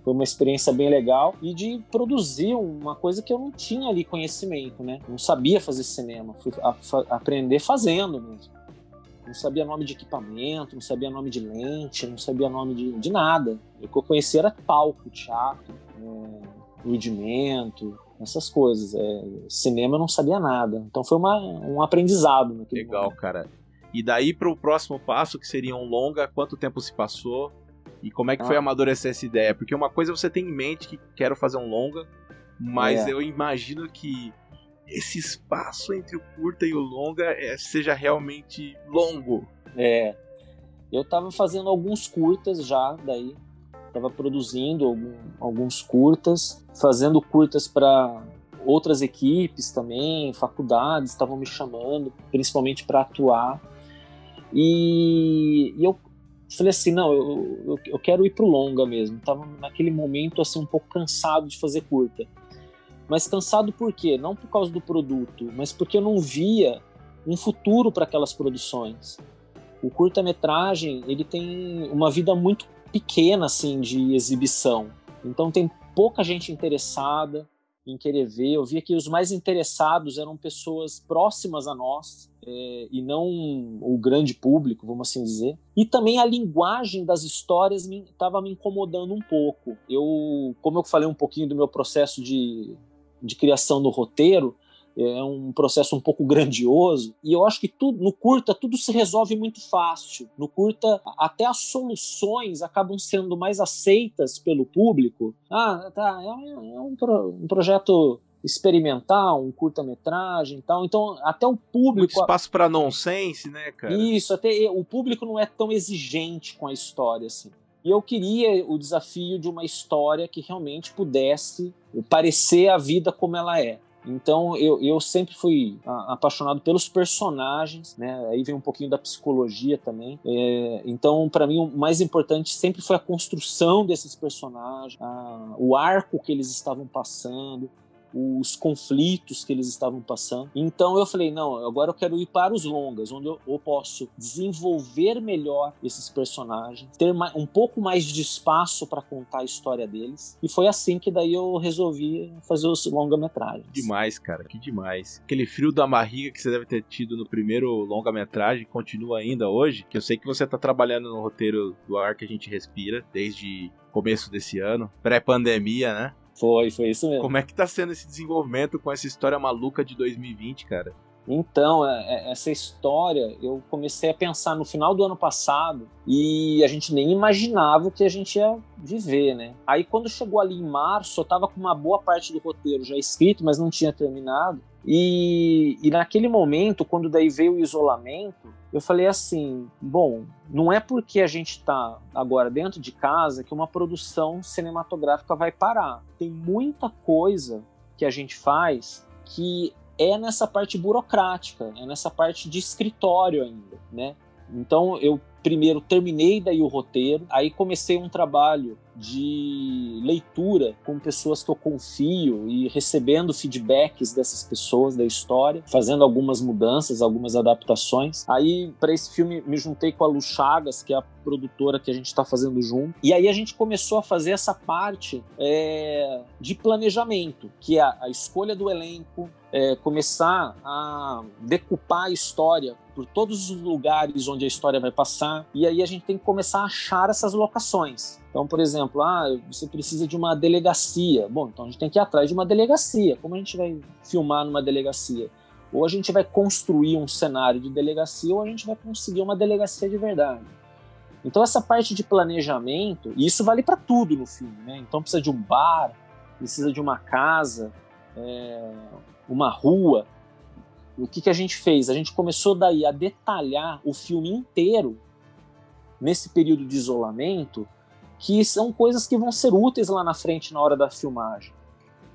foi uma experiência bem legal. E de produzir uma coisa que eu não tinha ali conhecimento, né? Não sabia fazer cinema. Fui a, a, aprender fazendo mesmo. Não sabia nome de equipamento, não sabia nome de lente, não sabia nome de, de nada. O que eu conhecia era palco, teatro, é, rudimento, essas coisas. É, cinema eu não sabia nada. Então foi uma, um aprendizado. Legal, momento. cara. E daí para o próximo passo, que seria um longa, quanto tempo se passou? E como é que ah. foi amadurecer essa ideia? Porque uma coisa você tem em mente que quero fazer um longa, mas é. eu imagino que esse espaço entre o curta e o longa é, seja realmente longo. É. Eu estava fazendo alguns curtas já, daí. Estava produzindo algum, alguns curtas, fazendo curtas para outras equipes também, faculdades estavam me chamando, principalmente para atuar. E, e eu falei assim, não, eu, eu, eu quero ir pro longa mesmo. Tava naquele momento assim um pouco cansado de fazer curta. Mas cansado por quê? Não por causa do produto, mas porque eu não via um futuro para aquelas produções. O curta-metragem, ele tem uma vida muito pequena assim de exibição. Então tem pouca gente interessada, em querer ver. Eu via que os mais interessados eram pessoas próximas a nós é, e não o grande público, vamos assim dizer. E também a linguagem das histórias estava me, me, incomodando um pouco. Eu, como eu falei um pouquinho do meu processo de, de criação do roteiro, é um processo um pouco grandioso e eu acho que tudo no curta tudo se resolve muito fácil no curta até as soluções acabam sendo mais aceitas pelo público ah tá é um, é um, pro, um projeto experimental, um curta-metragem e tal. Então, até o público. Muito espaço para nonsense, né, cara? Isso, até o público não é tão exigente com a história assim. E eu queria o desafio de uma história que realmente pudesse parecer a vida como ela é. Então eu, eu sempre fui apaixonado pelos personagens, né? Aí vem um pouquinho da psicologia também. É, então, para mim, o mais importante sempre foi a construção desses personagens, a, o arco que eles estavam passando, os conflitos que eles estavam passando. Então eu falei, não, agora eu quero ir para os longas, onde eu, posso desenvolver melhor esses personagens, ter um pouco mais de espaço para contar a história deles. E foi assim que daí eu resolvi fazer os longa-metragens. Demais, cara, que demais. Aquele frio da barriga que você deve ter tido no primeiro longa-metragem continua ainda hoje, que eu sei que você está trabalhando no roteiro do Ar que a gente respira desde começo desse ano, pré-pandemia, né? Foi, foi isso mesmo. Como é que tá sendo esse desenvolvimento com essa história maluca de 2020, cara? Então, é, é, essa história eu comecei a pensar no final do ano passado e a gente nem imaginava o que a gente ia viver, né? Aí quando chegou ali em março, eu tava com uma boa parte do roteiro já escrito, mas não tinha terminado. E, e naquele momento, quando daí veio o isolamento, eu falei assim: bom, não é porque a gente está agora dentro de casa que uma produção cinematográfica vai parar. Tem muita coisa que a gente faz que é nessa parte burocrática, é nessa parte de escritório ainda, né? Então eu primeiro terminei daí o roteiro, aí comecei um trabalho de leitura com pessoas que eu confio e recebendo feedbacks dessas pessoas da história, fazendo algumas mudanças, algumas adaptações. Aí, para esse filme, me juntei com a Lu Chagas, que é a produtora que a gente está fazendo junto. E aí a gente começou a fazer essa parte é, de planejamento, que é a, a escolha do elenco, é, começar a decupar a história por todos os lugares onde a história vai passar. E aí a gente tem que começar a achar essas locações. Então, por exemplo, ah, você precisa de uma delegacia. Bom, então a gente tem que ir atrás de uma delegacia. Como a gente vai filmar numa delegacia? Ou a gente vai construir um cenário de delegacia, ou a gente vai conseguir uma delegacia de verdade. Então, essa parte de planejamento, e isso vale para tudo no filme, né? Então, precisa de um bar, precisa de uma casa, é, uma rua. O que, que a gente fez? A gente começou daí a detalhar o filme inteiro nesse período de isolamento que são coisas que vão ser úteis lá na frente na hora da filmagem.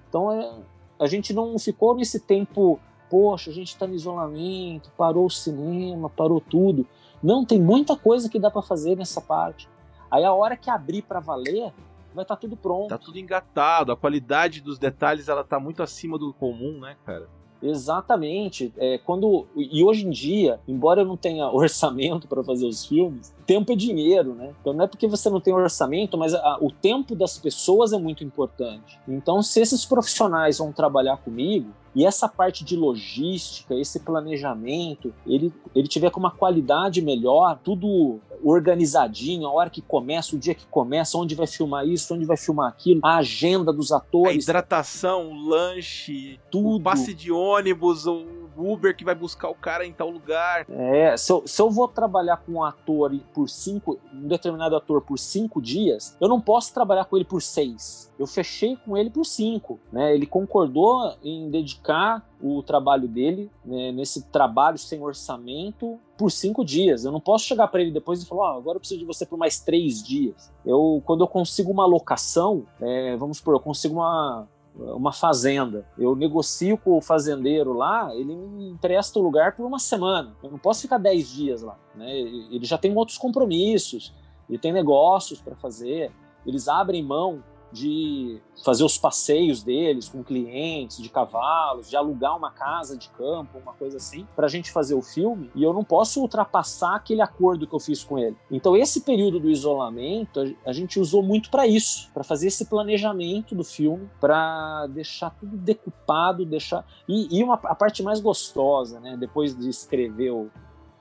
Então é, a gente não ficou nesse tempo, poxa, a gente está no isolamento, parou o cinema, parou tudo. Não, tem muita coisa que dá para fazer nessa parte. Aí a hora que abrir para valer, vai estar tá tudo pronto. Tá tudo engatado, a qualidade dos detalhes ela tá muito acima do comum, né, cara? Exatamente. É, quando e hoje em dia, embora eu não tenha orçamento para fazer os filmes, tempo é dinheiro, né? Então não é porque você não tem orçamento, mas a, o tempo das pessoas é muito importante. Então, se esses profissionais vão trabalhar comigo, e essa parte de logística, esse planejamento, ele, ele tiver com uma qualidade melhor, tudo organizadinho, a hora que começa, o dia que começa, onde vai filmar isso, onde vai filmar aquilo, a agenda dos atores. A hidratação, o lanche, tudo. O passe de ônibus, o Uber que vai buscar o cara em tal lugar. É, se eu, se eu vou trabalhar com um ator por cinco, um determinado ator por cinco dias, eu não posso trabalhar com ele por seis. Eu fechei com ele por cinco, né? Ele concordou em dedicar o trabalho dele né, nesse trabalho sem orçamento por cinco dias. Eu não posso chegar para ele depois e falar, agora eu preciso de você por mais três dias. Eu, quando eu consigo uma locação, é, vamos supor, eu consigo uma uma fazenda. Eu negocio com o fazendeiro lá, ele me empresta o lugar por uma semana. Eu não posso ficar 10 dias lá. Né? Ele já tem outros compromissos, ele tem negócios para fazer. Eles abrem mão de fazer os passeios deles com clientes, de cavalos, de alugar uma casa de campo, uma coisa assim, para a gente fazer o filme. E eu não posso ultrapassar aquele acordo que eu fiz com ele. Então, esse período do isolamento, a gente usou muito para isso, para fazer esse planejamento do filme, para deixar tudo decupado, deixar. E, e uma, a parte mais gostosa, né, depois de escrever o,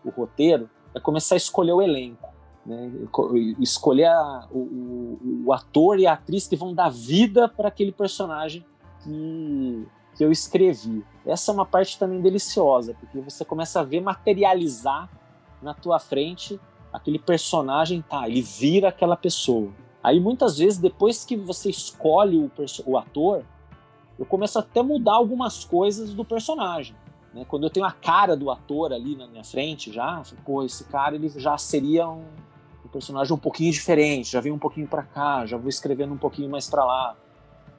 o roteiro, é começar a escolher o elenco. Né? Escolher a, o, o, ator e a atriz que vão dar vida para aquele personagem que, que eu escrevi. Essa é uma parte também deliciosa, porque você começa a ver materializar na tua frente aquele personagem, tá, ele vira aquela pessoa. Aí muitas vezes, depois que você escolhe o, o ator, eu começo até a mudar algumas coisas do personagem. Né? Quando eu tenho a cara do ator ali na minha frente, já, pô, esse cara ele já seria um, personagem um pouquinho diferente, já vem um pouquinho para cá, já vou escrevendo um pouquinho mais para lá.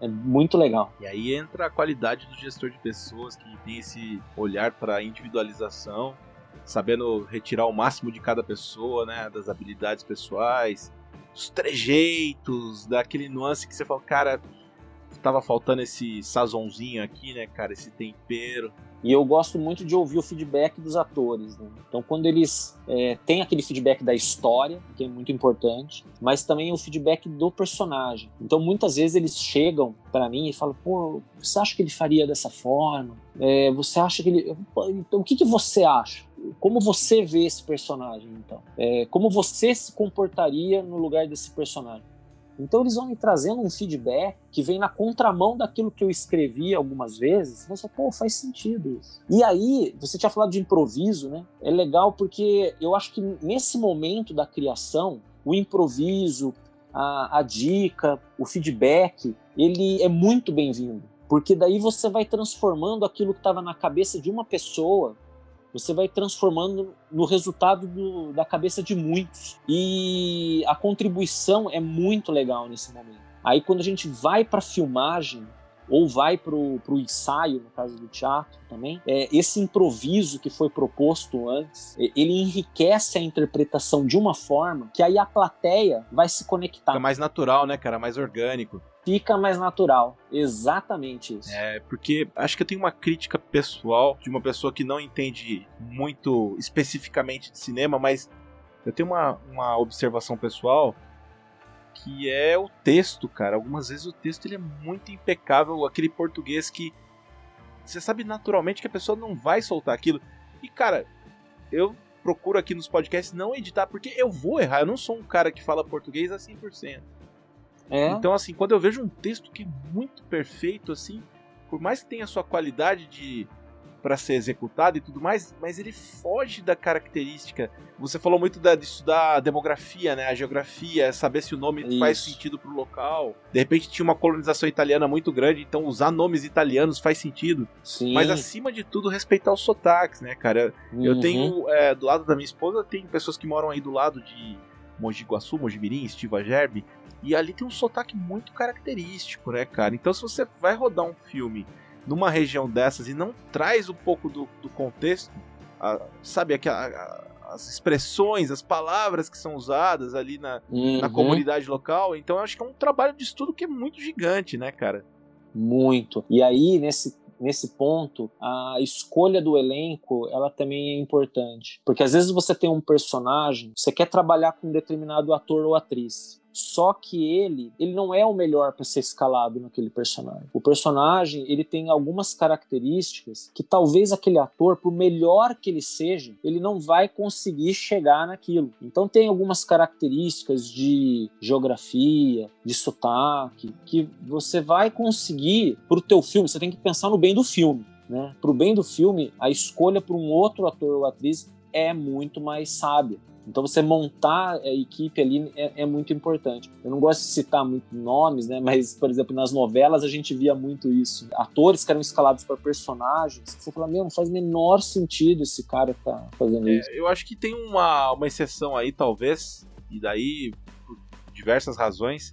É muito legal. E aí entra a qualidade do gestor de pessoas que tem esse olhar para individualização, sabendo retirar o máximo de cada pessoa, né, das habilidades pessoais, dos trejeitos, daquele nuance que você fala, cara, tava faltando esse sazonzinho aqui, né, cara, esse tempero. E eu gosto muito de ouvir o feedback dos atores. Né? Então, quando eles é, têm aquele feedback da história, que é muito importante, mas também o feedback do personagem. Então, muitas vezes eles chegam para mim e falam: pô, você acha que ele faria dessa forma? É, você acha que ele. Então, o que, que você acha? Como você vê esse personagem, então? É, como você se comportaria no lugar desse personagem? Então eles vão me trazendo um feedback que vem na contramão daquilo que eu escrevi algumas vezes. Você, pô, faz sentido isso. E aí, você tinha falado de improviso, né? É legal porque eu acho que nesse momento da criação, o improviso, a, a dica, o feedback, ele é muito bem-vindo. Porque daí você vai transformando aquilo que estava na cabeça de uma pessoa você vai transformando no resultado do, da cabeça de muitos. E a contribuição é muito legal nesse momento. Aí quando a gente vai para filmagem ou vai para o ensaio, no caso do teatro também, é, esse improviso que foi proposto antes, ele enriquece a interpretação de uma forma que aí a plateia vai se conectar. Fica mais natural, né, cara? Mais orgânico fica mais natural. Exatamente isso. É, porque acho que eu tenho uma crítica pessoal de uma pessoa que não entende muito especificamente de cinema, mas eu tenho uma, uma observação pessoal que é o texto, cara. Algumas vezes o texto ele é muito impecável, aquele português que você sabe naturalmente que a pessoa não vai soltar aquilo. E cara, eu procuro aqui nos podcasts não editar porque eu vou errar. Eu não sou um cara que fala português a 100%. É. Então, assim, quando eu vejo um texto que é muito perfeito, assim, por mais que tenha sua qualidade de para ser executado e tudo mais, mas ele foge da característica. Você falou muito da, de estudar a demografia, né, a geografia, saber se o nome Isso. faz sentido pro local. De repente tinha uma colonização italiana muito grande, então usar nomes italianos faz sentido. Sim. Mas acima de tudo respeitar os sotaques, né, cara? Uhum. Eu tenho é, do lado da minha esposa tem pessoas que moram aí do lado de Mogi Guaçu, Mogi Mirim, Estiva Gerbe, e ali tem um sotaque muito característico, né, cara? Então, se você vai rodar um filme numa região dessas e não traz um pouco do, do contexto, a, sabe, a, a, as expressões, as palavras que são usadas ali na, uhum. na comunidade local, então eu acho que é um trabalho de estudo que é muito gigante, né, cara? Muito. E aí, nesse nesse ponto, a escolha do elenco, ela também é importante. Porque às vezes você tem um personagem, você quer trabalhar com um determinado ator ou atriz. Só que ele, ele não é o melhor para ser escalado naquele personagem. O personagem, ele tem algumas características que talvez aquele ator, por melhor que ele seja, ele não vai conseguir chegar naquilo. Então tem algumas características de geografia, de sotaque, que você vai conseguir pro teu filme, você tem que pensar no bem do filme. Né? Para o bem do filme, a escolha para um outro ator ou atriz é muito mais sábia. Então você montar a equipe ali é, é, muito importante. Eu não gosto de citar muito nomes, né? Mas, por exemplo, nas novelas a gente via muito isso. Atores que eram escalados para personagens. Você fala, meu, não faz menor sentido esse cara tá fazendo é, isso. Eu acho que tem uma, uma exceção aí, talvez, e daí, por diversas razões.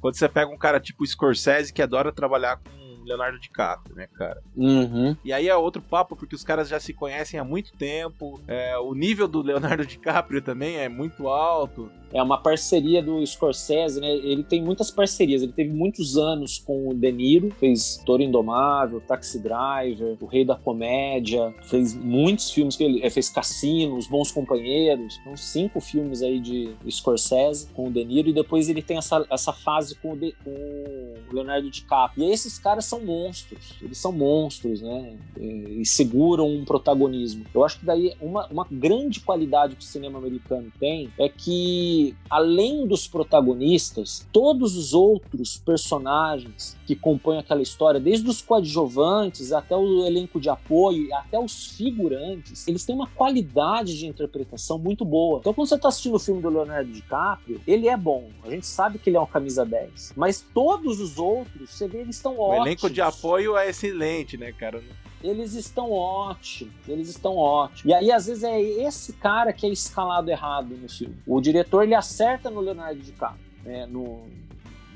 Quando você pega um cara tipo Scorsese que adora trabalhar com Leonardo DiCaprio, né, cara? Uhum. E aí é outro papo, porque os caras já se conhecem há muito tempo. É, o nível do Leonardo DiCaprio também é muito alto. É uma parceria do Scorsese, né? Ele tem muitas parcerias. Ele teve muitos anos com o De Niro, fez Toro Indomável, Taxi Driver, O Rei da Comédia, fez muitos filmes que ele fez Cassino, Os Bons Companheiros. Então, cinco filmes aí de Scorsese com o De Niro. E depois ele tem essa, essa fase com o, de, com o Leonardo DiCaprio. E esses caras são monstros. Eles são monstros, né? E, e seguram um protagonismo. Eu acho que daí uma, uma grande qualidade que o cinema americano tem é que além dos protagonistas, todos os outros personagens que compõem aquela história, desde os coadjuvantes até o elenco de apoio até os figurantes, eles têm uma qualidade de interpretação muito boa. Então, quando você está assistindo o filme do Leonardo DiCaprio, ele é bom. A gente sabe que ele é um camisa 10. Mas todos os outros, você vê, eles estão ótimos. Elenco de apoio é excelente, né, cara? eles estão ótimos, eles estão ótimos. E aí, às vezes, é esse cara que é escalado errado no filme. O diretor, ele acerta no Leonardo DiCaprio, né, no,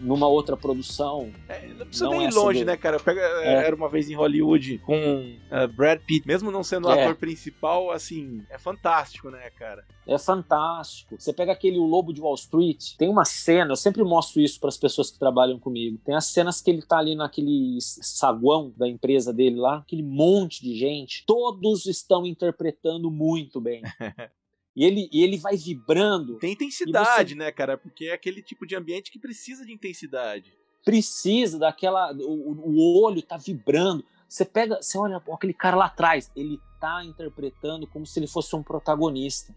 numa outra produção. É, não precisa nem ir longe, né, cara? Pega, é. Era uma vez em Hollywood com uh, Brad Pitt, mesmo não sendo o é. ator principal, assim, é fantástico, né, cara? É fantástico. Você pega aquele O Lobo de Wall Street, tem uma cena, eu sempre mostro isso para as pessoas que trabalham comigo. Tem as cenas que ele tá ali naquele saguão da empresa dele lá, aquele monte de gente, todos estão interpretando muito bem. E ele, e ele vai vibrando. Tem intensidade, você... né, cara? Porque é aquele tipo de ambiente que precisa de intensidade. Precisa daquela. O, o olho tá vibrando. Você pega, você olha aquele cara lá atrás, ele tá interpretando como se ele fosse um protagonista.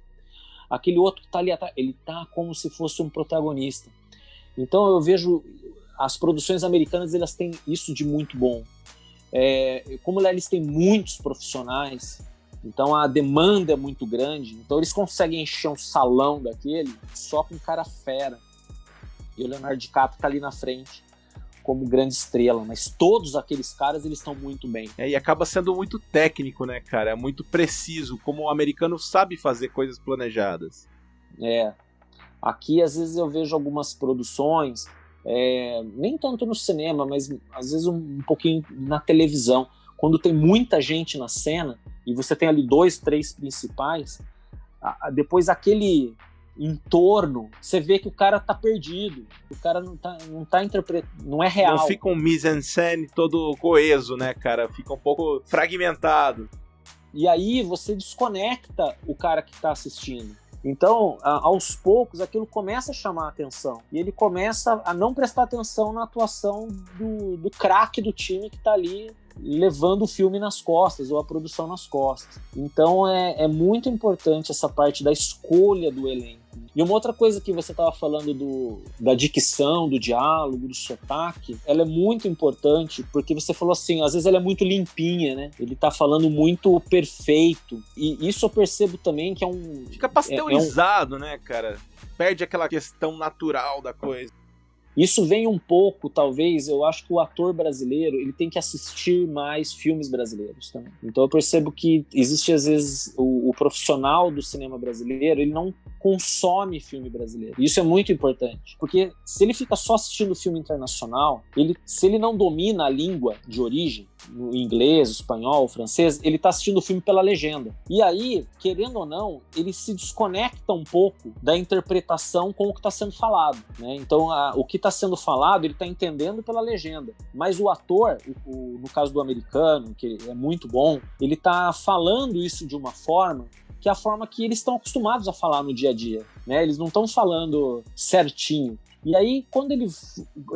Aquele outro que tá ali atrás, ele tá como se fosse um protagonista. Então eu vejo as produções americanas, elas têm isso de muito bom. É, como eles têm muitos profissionais, então a demanda é muito grande, então eles conseguem encher um salão daquele só com cara fera. E o Leonardo DiCaprio tá ali na frente como grande estrela, mas todos aqueles caras eles estão muito bem. É, e acaba sendo muito técnico, né, cara? É muito preciso, como o americano sabe fazer coisas planejadas. É. Aqui às vezes eu vejo algumas produções, é, nem tanto no cinema, mas às vezes um, um pouquinho na televisão quando tem muita gente na cena e você tem ali dois, três principais, depois aquele entorno, você vê que o cara tá perdido, o cara não tá, não tá interpretando, não é real. Não fica um mise-en-scène todo coeso, né, cara? Fica um pouco fragmentado. E aí você desconecta o cara que tá assistindo. Então, aos poucos, aquilo começa a chamar a atenção. E ele começa a não prestar atenção na atuação do, do craque do time que está ali levando o filme nas costas ou a produção nas costas. Então é, é muito importante essa parte da escolha do elenco. E uma outra coisa que você estava falando do, da dicção, do diálogo, do sotaque, ela é muito importante porque você falou assim, às vezes ela é muito limpinha, né? Ele está falando muito perfeito. E isso eu percebo também que é um. Fica pasteurizado, é, é um... né, cara? Perde aquela questão natural da coisa. Isso vem um pouco, talvez, eu acho que o ator brasileiro ele tem que assistir mais filmes brasileiros também. Então eu percebo que existe às vezes o, o profissional do cinema brasileiro ele não consome filme brasileiro. Isso é muito importante, porque se ele fica só assistindo filme internacional, ele, se ele não domina a língua de origem, no inglês, espanhol, francês, ele está assistindo o filme pela legenda. E aí, querendo ou não, ele se desconecta um pouco da interpretação com o que está sendo falado. Né? Então, a, o que está sendo falado, ele está entendendo pela legenda. Mas o ator, o, o, no caso do americano, que é muito bom, ele está falando isso de uma forma que é a forma que eles estão acostumados a falar no dia a dia. Né? Eles não estão falando certinho. E aí, quando ele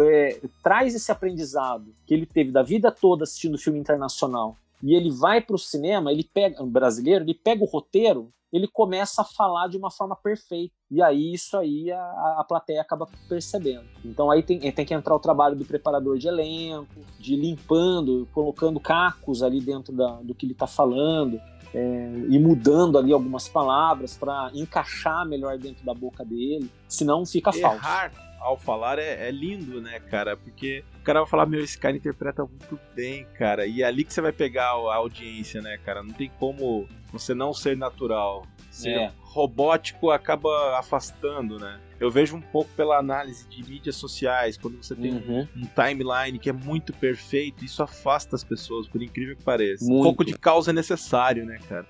é, traz esse aprendizado que ele teve da vida toda assistindo filme internacional e ele vai para o cinema, ele pega brasileiro, ele pega o roteiro, ele começa a falar de uma forma perfeita. E aí isso aí a, a plateia acaba percebendo. Então aí tem, tem que entrar o trabalho do preparador de elenco, de limpando, colocando cacos ali dentro da, do que ele está falando. É, e mudando ali algumas palavras para encaixar melhor dentro da boca dele, senão fica Errar falso ao falar é, é, lindo, né, cara? Porque o cara vai falar, meu, esse cara interpreta muito bem, cara. E é ali que você vai pegar a audiência, né, cara? Não tem como você não ser natural. ser é. robótico acaba afastando, né? Eu vejo um pouco pela análise de mídias sociais, quando você tem uhum. um timeline que é muito perfeito, isso afasta as pessoas, por incrível que pareça. Muito. Um pouco de causa é necessário, né, cara?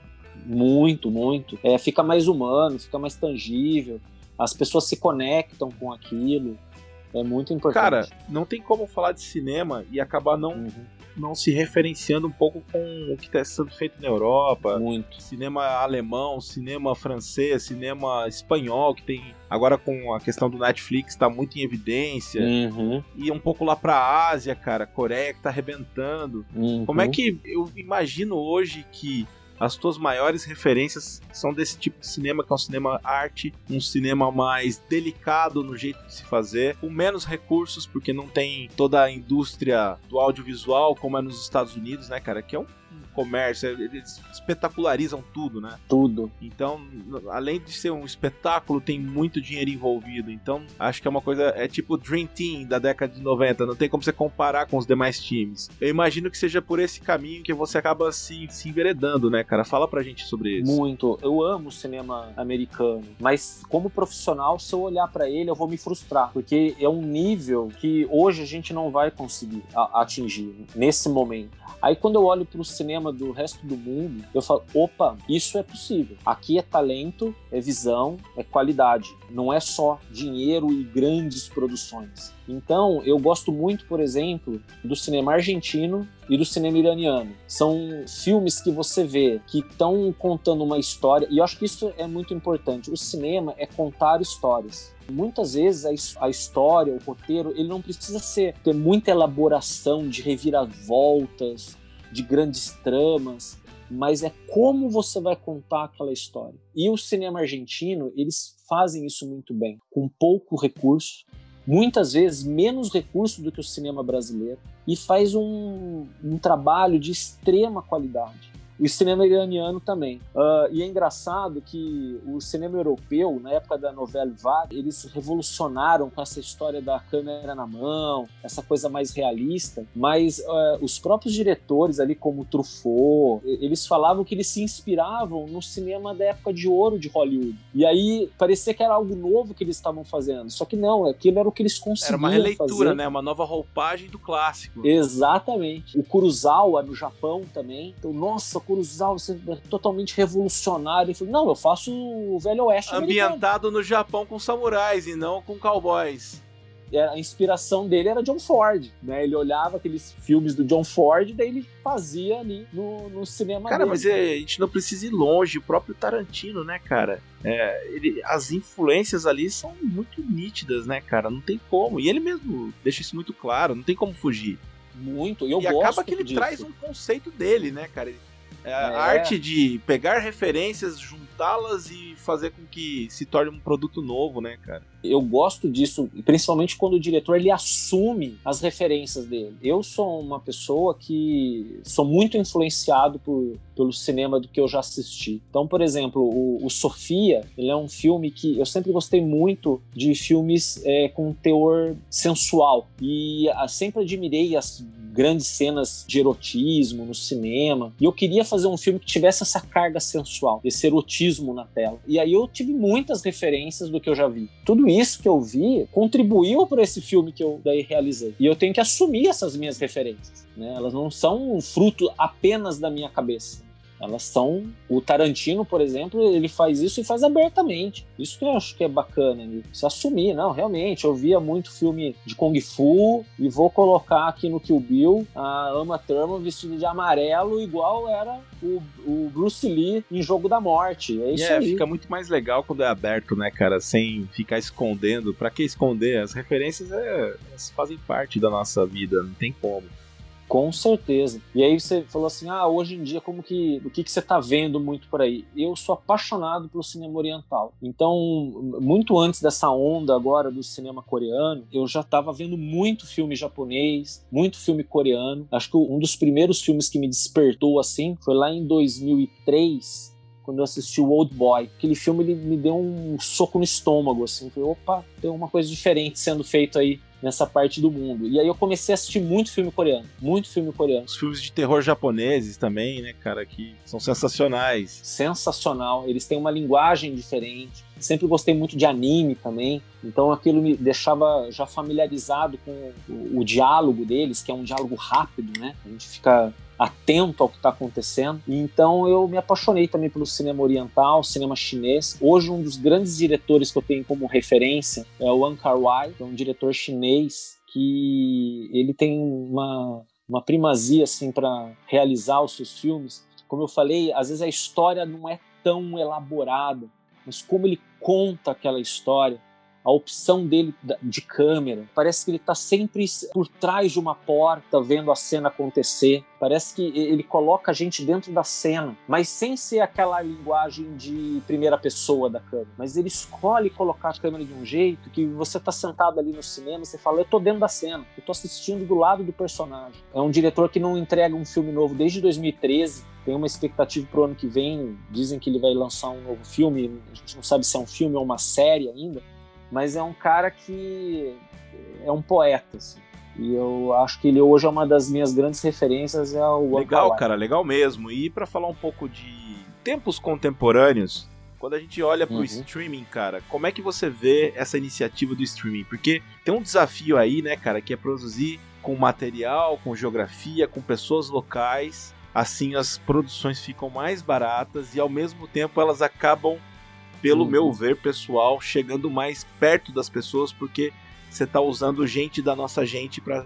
Muito, muito. É, fica mais humano, fica mais tangível. As pessoas se conectam com aquilo. É muito importante. Cara, não tem como falar de cinema e acabar não, uhum. não se referenciando um pouco com o que está sendo feito na Europa. Muito. Cinema alemão, cinema francês, cinema espanhol, que tem. Agora com a questão do Netflix, está muito em evidência. Uhum. E um pouco lá pra Ásia, cara. Coreia que tá arrebentando. Uhum. Como é que eu imagino hoje que as tuas maiores referências são desse tipo de cinema, que é um cinema arte, um cinema mais delicado no jeito de se fazer, com menos recursos, porque não tem toda a indústria do audiovisual como é nos Estados Unidos, né, cara? Que é um comércio, eles espetacularizam tudo, né? Tudo. Então, além de ser um espetáculo, tem muito dinheiro envolvido. Então, acho que é uma coisa, é tipo Dream Team da década de 90, não tem como você comparar com os demais times. Eu imagino que seja por esse caminho que você acaba se, se enveredando, né, cara? Fala pra gente sobre isso. Muito. Eu amo o cinema americano, mas como profissional, se eu olhar para ele, eu vou me frustrar, porque é um nível que hoje a gente não vai conseguir atingir nesse momento. Aí quando eu olho para o cinema do resto do mundo, eu falo, opa, isso é possível. Aqui é talento, é visão, é qualidade. Não é só dinheiro e grandes produções. Então, eu gosto muito, por exemplo, do cinema argentino e do cinema iraniano. São filmes que você vê que estão contando uma história, e eu acho que isso é muito importante. O cinema é contar histórias. Muitas vezes a, história, o roteiro, ele não precisa ser ter muita elaboração de reviravoltas, de grandes tramas, mas é como você vai contar aquela história. E o cinema argentino, eles fazem isso muito bem, com pouco recurso, muitas vezes menos recurso do que o cinema brasileiro, e faz um, um trabalho de extrema qualidade o cinema iraniano também. Uh, e é engraçado que o cinema europeu, na época da novela Vague, eles revolucionaram com essa história da câmera na mão, essa coisa mais realista, mas uh, os próprios diretores ali, como Truffaut, eles falavam que eles se inspiravam no cinema da época de ouro de Hollywood. E aí parecia que era algo novo que eles estavam fazendo, só que não, aquilo era o que eles conseguiam Era uma releitura, fazer. né? Uma nova roupagem do clássico. Exatamente. O Kurosawa no Japão também. Então, nossa, Kurosawa é totalmente revolucionário. falei, não, eu faço o Velho Oeste Ambientado americano. no Japão com samurais e não com cowboys a inspiração dele era John Ford, né? Ele olhava aqueles filmes do John Ford, daí ele fazia ali no, no cinema Cara, dele. mas é, a gente não precisa ir longe, o próprio Tarantino, né, cara? É, ele, as influências ali são muito nítidas, né, cara? Não tem como. E ele mesmo deixa isso muito claro, não tem como fugir. Muito, e eu e gosto acaba que ele disso. traz um conceito dele, né, cara? É, é. A arte de pegar referências, juntá-las e fazer com que se torne um produto novo, né, cara? Eu gosto disso, principalmente quando o diretor ele assume as referências dele. Eu sou uma pessoa que sou muito influenciado por, pelo cinema do que eu já assisti. Então, por exemplo, o, o Sofia, ele é um filme que eu sempre gostei muito de filmes é, com teor sensual e a, sempre admirei as grandes cenas de erotismo no cinema. E eu queria fazer um filme que tivesse essa carga sensual, esse erotismo na tela. E aí eu tive muitas referências do que eu já vi. Tudo isso que eu vi contribuiu para esse filme que eu daí realizei. E eu tenho que assumir essas minhas referências. Né? Elas não são um fruto apenas da minha cabeça. Elas são. O Tarantino, por exemplo, ele faz isso e faz abertamente. Isso que eu acho que é bacana, ele se assumir. Não, realmente, eu via muito filme de Kung Fu e vou colocar aqui no Kill Bill a Ama Thurman vestida de amarelo, igual era o, o Bruce Lee em Jogo da Morte. É isso yeah, aí. Fica muito mais legal quando é aberto, né, cara? Sem ficar escondendo. Pra que esconder? As referências é, fazem parte da nossa vida, não tem como. Com certeza. E aí você falou assim, ah, hoje em dia como que, o que, que você está vendo muito por aí? Eu sou apaixonado pelo cinema oriental. Então, muito antes dessa onda agora do cinema coreano, eu já estava vendo muito filme japonês, muito filme coreano. Acho que um dos primeiros filmes que me despertou assim foi lá em 2003, quando eu assisti o Old Boy. Aquele filme ele me deu um soco no estômago, assim. Falei, opa, tem uma coisa diferente sendo feito aí nessa parte do mundo. E aí eu comecei a assistir muito filme coreano, muito filme coreano. Os filmes de terror japoneses também, né, cara, que são sensacionais. Sensacional. Eles têm uma linguagem diferente. Sempre gostei muito de anime também, então aquilo me deixava já familiarizado com o, o diálogo deles, que é um diálogo rápido, né? A gente fica atento ao que está acontecendo. E então eu me apaixonei também pelo cinema oriental, cinema chinês. Hoje um dos grandes diretores que eu tenho como referência é o Wang Kar-wai, que é um diretor chinês que ele tem uma, uma primazia assim para realizar os seus filmes. Como eu falei, às vezes a história não é tão elaborada, mas como ele conta aquela história, a opção dele de câmera. Parece que ele está sempre por trás de uma porta vendo a cena acontecer. Parece que ele coloca a gente dentro da cena, mas sem ser aquela linguagem de primeira pessoa da câmera. Mas ele escolhe colocar a câmera de um jeito que você está sentado ali no cinema, você fala, eu tô dentro da cena, eu tô assistindo do lado do personagem. É um diretor que não entrega um filme novo desde 2013, tem uma expectativa pro ano que vem. Dizem que ele vai lançar um novo filme. A gente não sabe se é um filme ou uma série ainda mas é um cara que é um poeta, assim. E eu acho que ele hoje é uma das minhas grandes referências. É o legal, cara, legal mesmo. E para falar um pouco de tempos contemporâneos, quando a gente olha pro uhum. streaming, cara, como é que você vê essa iniciativa do streaming? Porque tem um desafio aí, né, cara, que é produzir com material, com geografia, com pessoas locais. Assim as produções ficam mais baratas e ao mesmo tempo elas acabam pelo uhum. meu ver pessoal, chegando mais perto das pessoas, porque você está usando gente da nossa gente para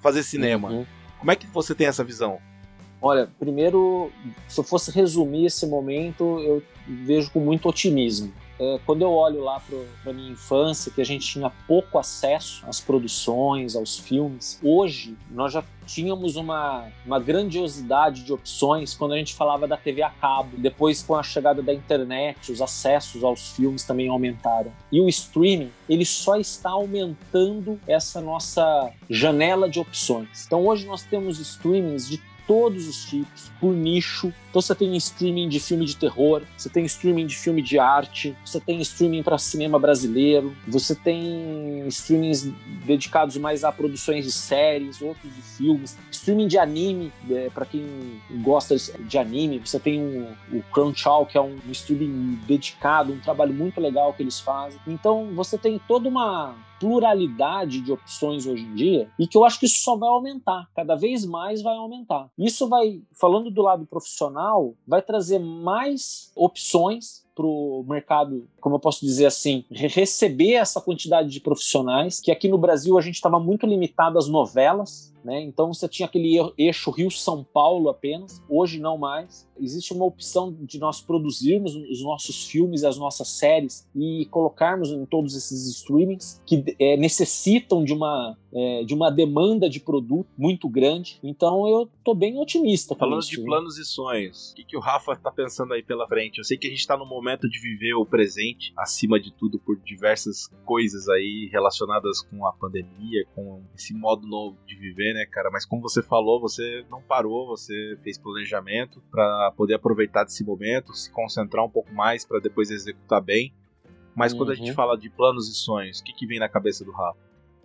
fazer cinema. Uhum. Como é que você tem essa visão? Olha, primeiro, se eu fosse resumir esse momento, eu vejo com muito otimismo. É, quando eu olho lá para minha infância, que a gente tinha pouco acesso às produções, aos filmes, hoje nós já tínhamos uma, uma grandiosidade de opções quando a gente falava da TV a cabo. Depois, com a chegada da internet, os acessos aos filmes também aumentaram. E o streaming, ele só está aumentando essa nossa janela de opções. Então, hoje nós temos streamings de todos os tipos, por nicho. Então você tem streaming de filme de terror, você tem streaming de filme de arte, você tem streaming para cinema brasileiro, você tem streamings dedicados mais a produções de séries, outros de filmes, streaming de anime, é, para quem gosta de anime, você tem um, o Crunchyroll, que é um, streaming dedicado, um trabalho muito legal que eles fazem. Então você tem toda uma pluralidade de opções hoje em dia e que eu acho que isso só vai aumentar, cada vez mais vai aumentar. Isso vai, falando do lado profissional, vai trazer mais opções para o mercado, como eu posso dizer assim, receber essa quantidade de profissionais, que aqui no Brasil a gente estava muito limitado às novelas, né? Então você tinha aquele eixo Rio-São Paulo apenas, hoje não mais. Existe uma opção de nós produzirmos os nossos filmes, as nossas séries e colocarmos em todos esses streamings que é, necessitam de uma, é, de uma demanda de produto muito grande. Então eu tô bem otimista. Falando isso, de planos e sonhos, o que, que o Rafa tá pensando aí pela frente? Eu sei que a gente tá no momento de viver o presente, acima de tudo, por diversas coisas aí relacionadas com a pandemia, com esse modo novo de viver, né, cara? Mas como você falou, você não parou, você fez planejamento para poder aproveitar desse momento, se concentrar um pouco mais para depois executar bem. Mas uhum. quando a gente uhum. fala de planos e sonhos, o que, que vem na cabeça do Rafa?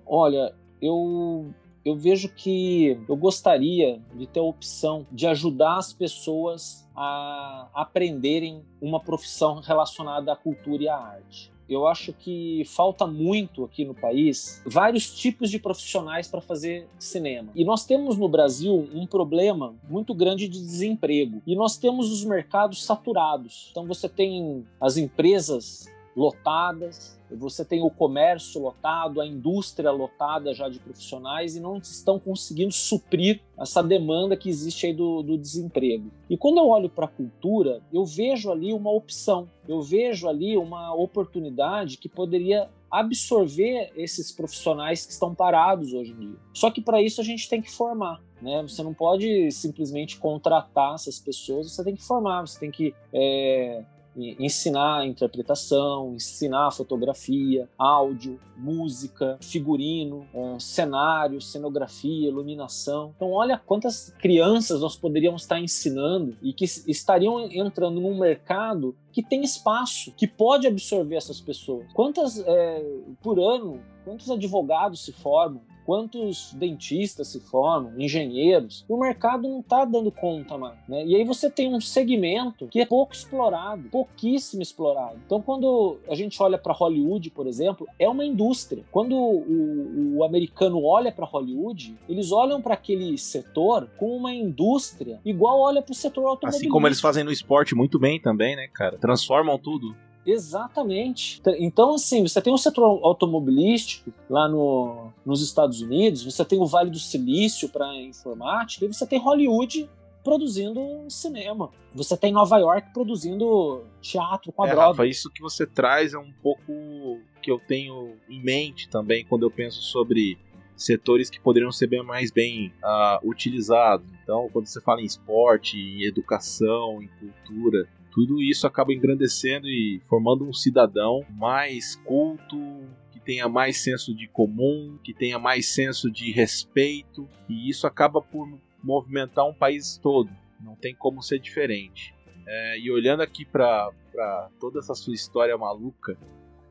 Olha, eu eu vejo que eu gostaria de ter a opção de ajudar as pessoas a aprenderem uma profissão relacionada à cultura e à arte eu acho que falta muito aqui no país vários tipos de profissionais para fazer cinema. E nós temos no Brasil um problema muito grande de desemprego. E nós temos os mercados saturados. Então você tem as empresas lotadas, você tem o comércio lotado, a indústria lotada já de profissionais e não estão conseguindo suprir essa demanda que existe aí do, do desemprego. E quando eu olho para a cultura, eu vejo ali uma opção, eu vejo ali uma oportunidade que poderia absorver esses profissionais que estão parados hoje em dia. Só que para isso a gente tem que formar. Né? Você não pode simplesmente contratar essas pessoas, você tem que formar, você tem que é, ensinar interpretação, ensinar fotografia, áudio, música, figurino, uh, cenário, cenografia, iluminação. Então, olha quantas crianças nós poderíamos estar ensinando e que estariam entrando num mercado que tem espaço, que pode absorver essas pessoas. Quantas é, por ano, quantos advogados se formam? Quantos dentistas se formam, engenheiros, o mercado não está dando conta mais. Né? E aí você tem um segmento que é pouco explorado, pouquíssimo explorado. Então, quando a gente olha para Hollywood, por exemplo, é uma indústria. Quando o, o americano olha para Hollywood, eles olham para aquele setor com uma indústria igual olha para o setor automobilístico. Assim como eles fazem no esporte muito bem também, né, cara? Transformam tudo. Exatamente. Então, assim, você tem um setor automobilístico lá no, nos Estados Unidos, você tem o Vale do Silício para informática, e você tem Hollywood produzindo cinema. Você tem Nova York produzindo teatro com a é, Rafa, isso que você traz é um pouco que eu tenho em mente também quando eu penso sobre setores que poderiam ser bem mais bem uh, utilizados. Então, quando você fala em esporte, em educação, em cultura, tudo isso acaba engrandecendo e formando um cidadão mais culto, que tenha mais senso de comum, que tenha mais senso de respeito, e isso acaba por movimentar um país todo. Não tem como ser diferente. É, e olhando aqui para toda essa sua história maluca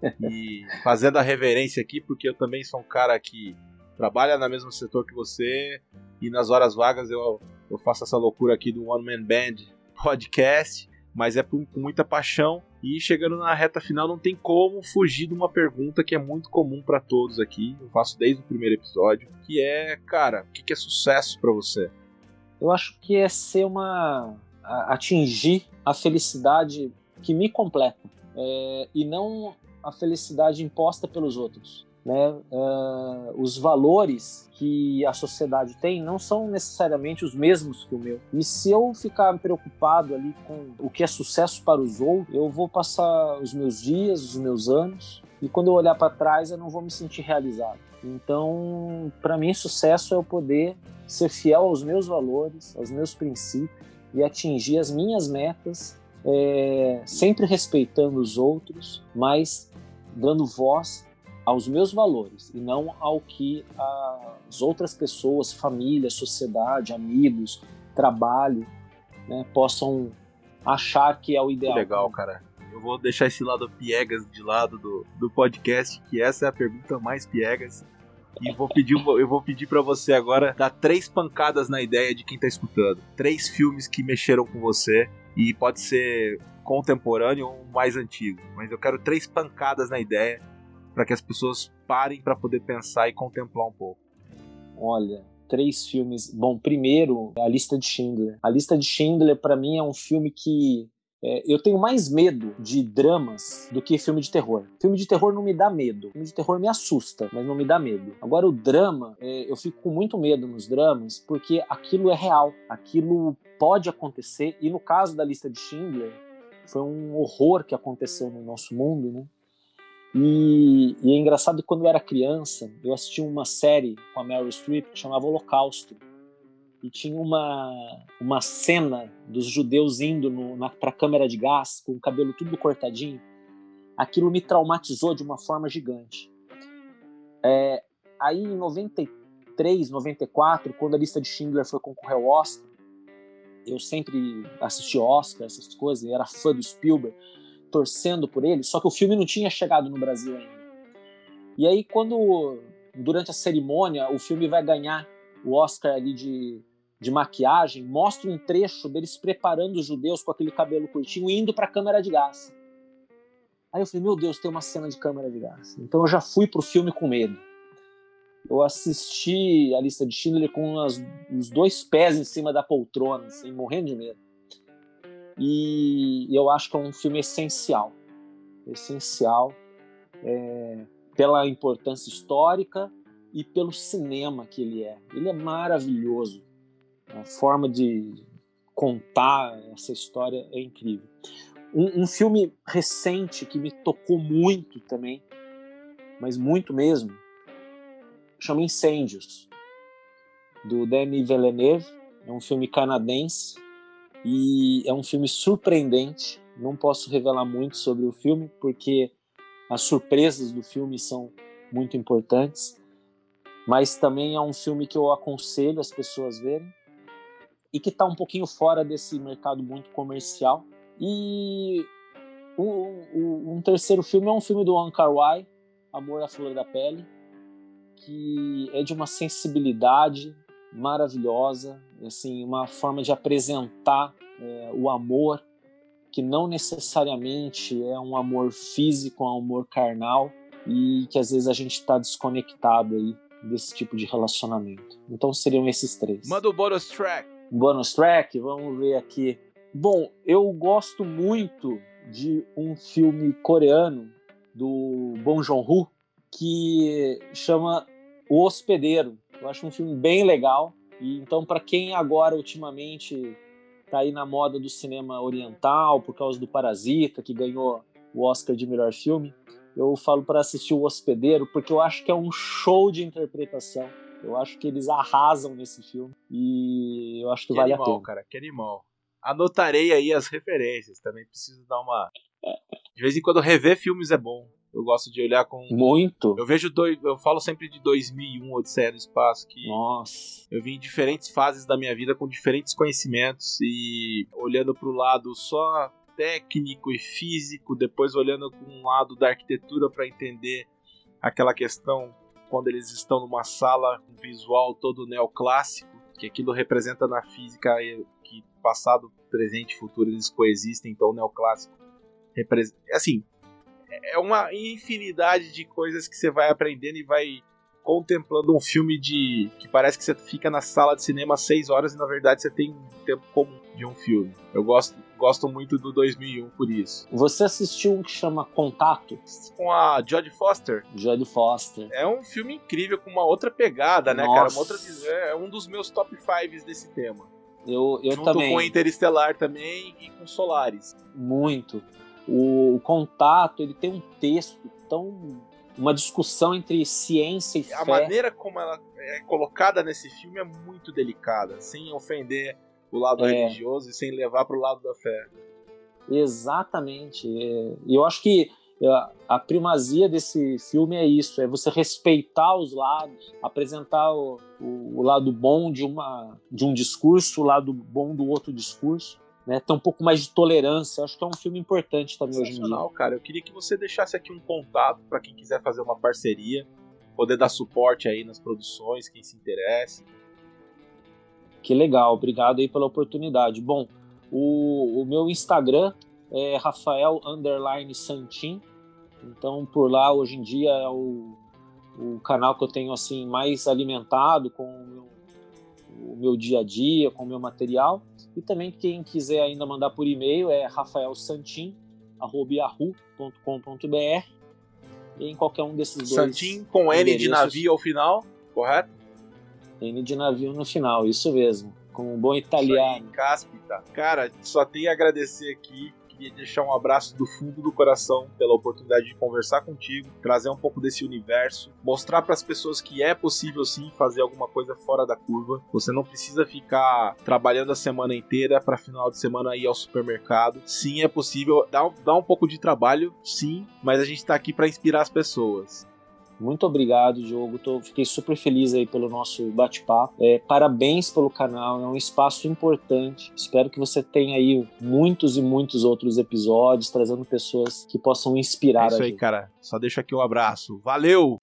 e fazendo a reverência aqui, porque eu também sou um cara que trabalha no mesmo setor que você e nas horas vagas eu, eu faço essa loucura aqui do One Man Band podcast mas é com muita paixão. E chegando na reta final, não tem como fugir de uma pergunta que é muito comum para todos aqui. Eu faço desde o primeiro episódio, que é, cara, o que é sucesso para você? Eu acho que é ser uma atingir a felicidade que me completa é, e não a felicidade imposta pelos outros né, uh, os valores que a sociedade tem não são necessariamente os mesmos que o meu. E se eu ficar preocupado ali com o que é sucesso para os outros, eu vou passar os meus dias, os meus anos, e quando eu olhar para trás eu não vou me sentir realizado. Então, para mim, sucesso é eu poder ser fiel aos meus valores, aos meus princípios e atingir as minhas metas, é, sempre respeitando os outros, mas dando voz aos meus valores e não ao que as outras pessoas, família, sociedade, amigos, trabalho, né, possam achar que é o ideal. Legal, cara. Eu vou deixar esse lado piegas de lado do, do podcast, que essa é a pergunta mais piegas. E vou pedir, eu vou pedir para você agora dar três pancadas na ideia de quem tá escutando. Três filmes que mexeram com você e pode ser contemporâneo ou mais antigo, mas eu quero três pancadas na ideia para que as pessoas parem para poder pensar e contemplar um pouco? Olha, três filmes. Bom, primeiro, A Lista de Schindler. A Lista de Schindler, para mim, é um filme que é, eu tenho mais medo de dramas do que filme de terror. Filme de terror não me dá medo. Filme de terror me assusta, mas não me dá medo. Agora, o drama, é, eu fico com muito medo nos dramas porque aquilo é real. Aquilo pode acontecer. E no caso da lista de Schindler, foi um horror que aconteceu no nosso mundo, né? E, e, é engraçado que quando eu era criança, eu assisti uma série com a Meryl Streep que chamava Holocausto. E tinha uma, uma cena dos judeus indo para a câmera de gás, com o cabelo tudo cortadinho. Aquilo me traumatizou de uma forma gigante. É, aí em 93, 94, quando a lista de Schindler foi concorrer ao Oscar, eu sempre assisti Oscar, essas coisas, era fã do Spielberg torcendo por ele, só que o filme não tinha chegado no Brasil ainda. E aí, quando, durante a cerimônia, o filme vai ganhar o Oscar ali de, de maquiagem, mostra um trecho deles preparando os judeus com aquele cabelo curtinho indo para a câmera de gás. Aí eu falei, meu Deus, tem uma cena de câmera de gás. Então eu já fui pro filme com medo. Eu assisti a lista de Schindler com as, os dois pés em cima da poltrona, assim, morrendo de medo. E eu acho que é um filme essencial. Essencial é, pela importância histórica e pelo cinema que ele é. Ele é maravilhoso. A forma de contar essa história é incrível. Um, um, filme recente que me tocou muito também, mas muito mesmo, chama Incêndios, do Denis Villeneuve. É um filme canadense e é um filme surpreendente Não posso revelar muito sobre o filme, porque as surpresas do filme são muito importantes. Mas também é um filme que eu aconselho as pessoas verem e que está um pouquinho fora desse mercado muito comercial. E um, um terceiro filme é um filme do Wong Kar Wai, Amor à Flor da Pele, que é de uma sensibilidade maravilhosa, assim, uma forma de apresentar é, o amor que não necessariamente é um amor físico, um amor carnal e que às vezes a gente está desconectado aí desse tipo de relacionamento. Então seriam esses três. Manda o bonus track. Bonus track, vamos ver aqui. Bom, eu gosto muito de um filme coreano do Bong Joon-ho que chama O Hospedeiro. Eu acho um filme bem legal. E então, para quem agora ultimamente está aí na moda do cinema oriental por causa do Parasita, que ganhou o Oscar de melhor filme, eu falo para assistir O Hospedeiro, porque eu acho que é um show de interpretação. Eu acho que eles arrasam nesse filme e eu acho que, que vale animal, a pena. cara, que animal. Anotarei aí as referências, também preciso dar uma De vez em quando rever filmes é bom. Eu gosto de olhar com. Muito. Eu vejo dois. Eu falo sempre de 2001, Odisseia do Espaço, que. Nossa. Eu vim em diferentes fases da minha vida com diferentes conhecimentos e olhando para o lado só técnico e físico, depois olhando com um lado da arquitetura para entender aquela questão quando eles estão numa sala com visual todo neoclássico, que aquilo representa na física que passado, presente e futuro eles coexistem, então o neoclássico representa. Assim, é uma infinidade de coisas que você vai aprendendo e vai contemplando um filme de que parece que você fica na sala de cinema seis horas e na verdade você tem um tempo comum de um filme. Eu gosto, gosto muito do 2001 por isso. Você assistiu um que chama Contato? Com a Jodie Foster. Jodie Foster. É um filme incrível com uma outra pegada, né, Nossa. cara? Uma outra, é um dos meus top fives desse tema. Eu, eu Junto também. com Interestelar também e com Solaris. Muito. O, o Contato, ele tem um texto tão uma discussão entre ciência e A fé. maneira como ela é colocada nesse filme é muito delicada, sem ofender o lado É. religioso e sem levar para o lado da fé. Exatamente. É, E eu acho que é, a primazia desse filme é isso: é você respeitar os lados, apresentar o, o, o lado bom de, uma, de um discurso, o lado bom do outro discurso. Né? Ter um pouco mais de tolerância. Acho que é um filme importante também hoje em dia. Cara. Eu queria que você deixasse aqui um contato para quem quiser fazer uma parceria, poder dar suporte aí nas produções, quem se interesse. Que legal, obrigado aí pela oportunidade. Bom, o, o meu Instagram é Rafael Underline Santin. Então por lá hoje em dia é o, o canal que eu tenho assim mais alimentado com o meu, dia a dia, com o meu material. E também quem quiser ainda mandar por e-mail é rafaelsantin@yahoo.com.br e em qualquer um desses dois Santim com N de navio ao final, correto? N de navio no final, isso mesmo. Com um bom Isso aí, italiano. Cáspita. Cara, só tenho a agradecer aqui. Queria deixar um abraço do fundo do coração pela oportunidade de conversar contigo, trazer um pouco desse universo, mostrar para as pessoas que é possível sim fazer alguma coisa fora da curva. Você não precisa ficar trabalhando a semana inteira para final de semana ir ao supermercado. Sim, é possível. Dá, dá um pouco de trabalho, sim, mas a gente tá aqui para inspirar as pessoas. Muito obrigado, Diogo. Tô, fiquei super feliz aí pelo nosso bate-papo. É, parabéns pelo canal, é um espaço importante. Espero que você tenha aí muitos e muitos outros episódios, trazendo pessoas que possam inspirar É isso a aí, gente. cara. Só deixo aqui um abraço. Valeu!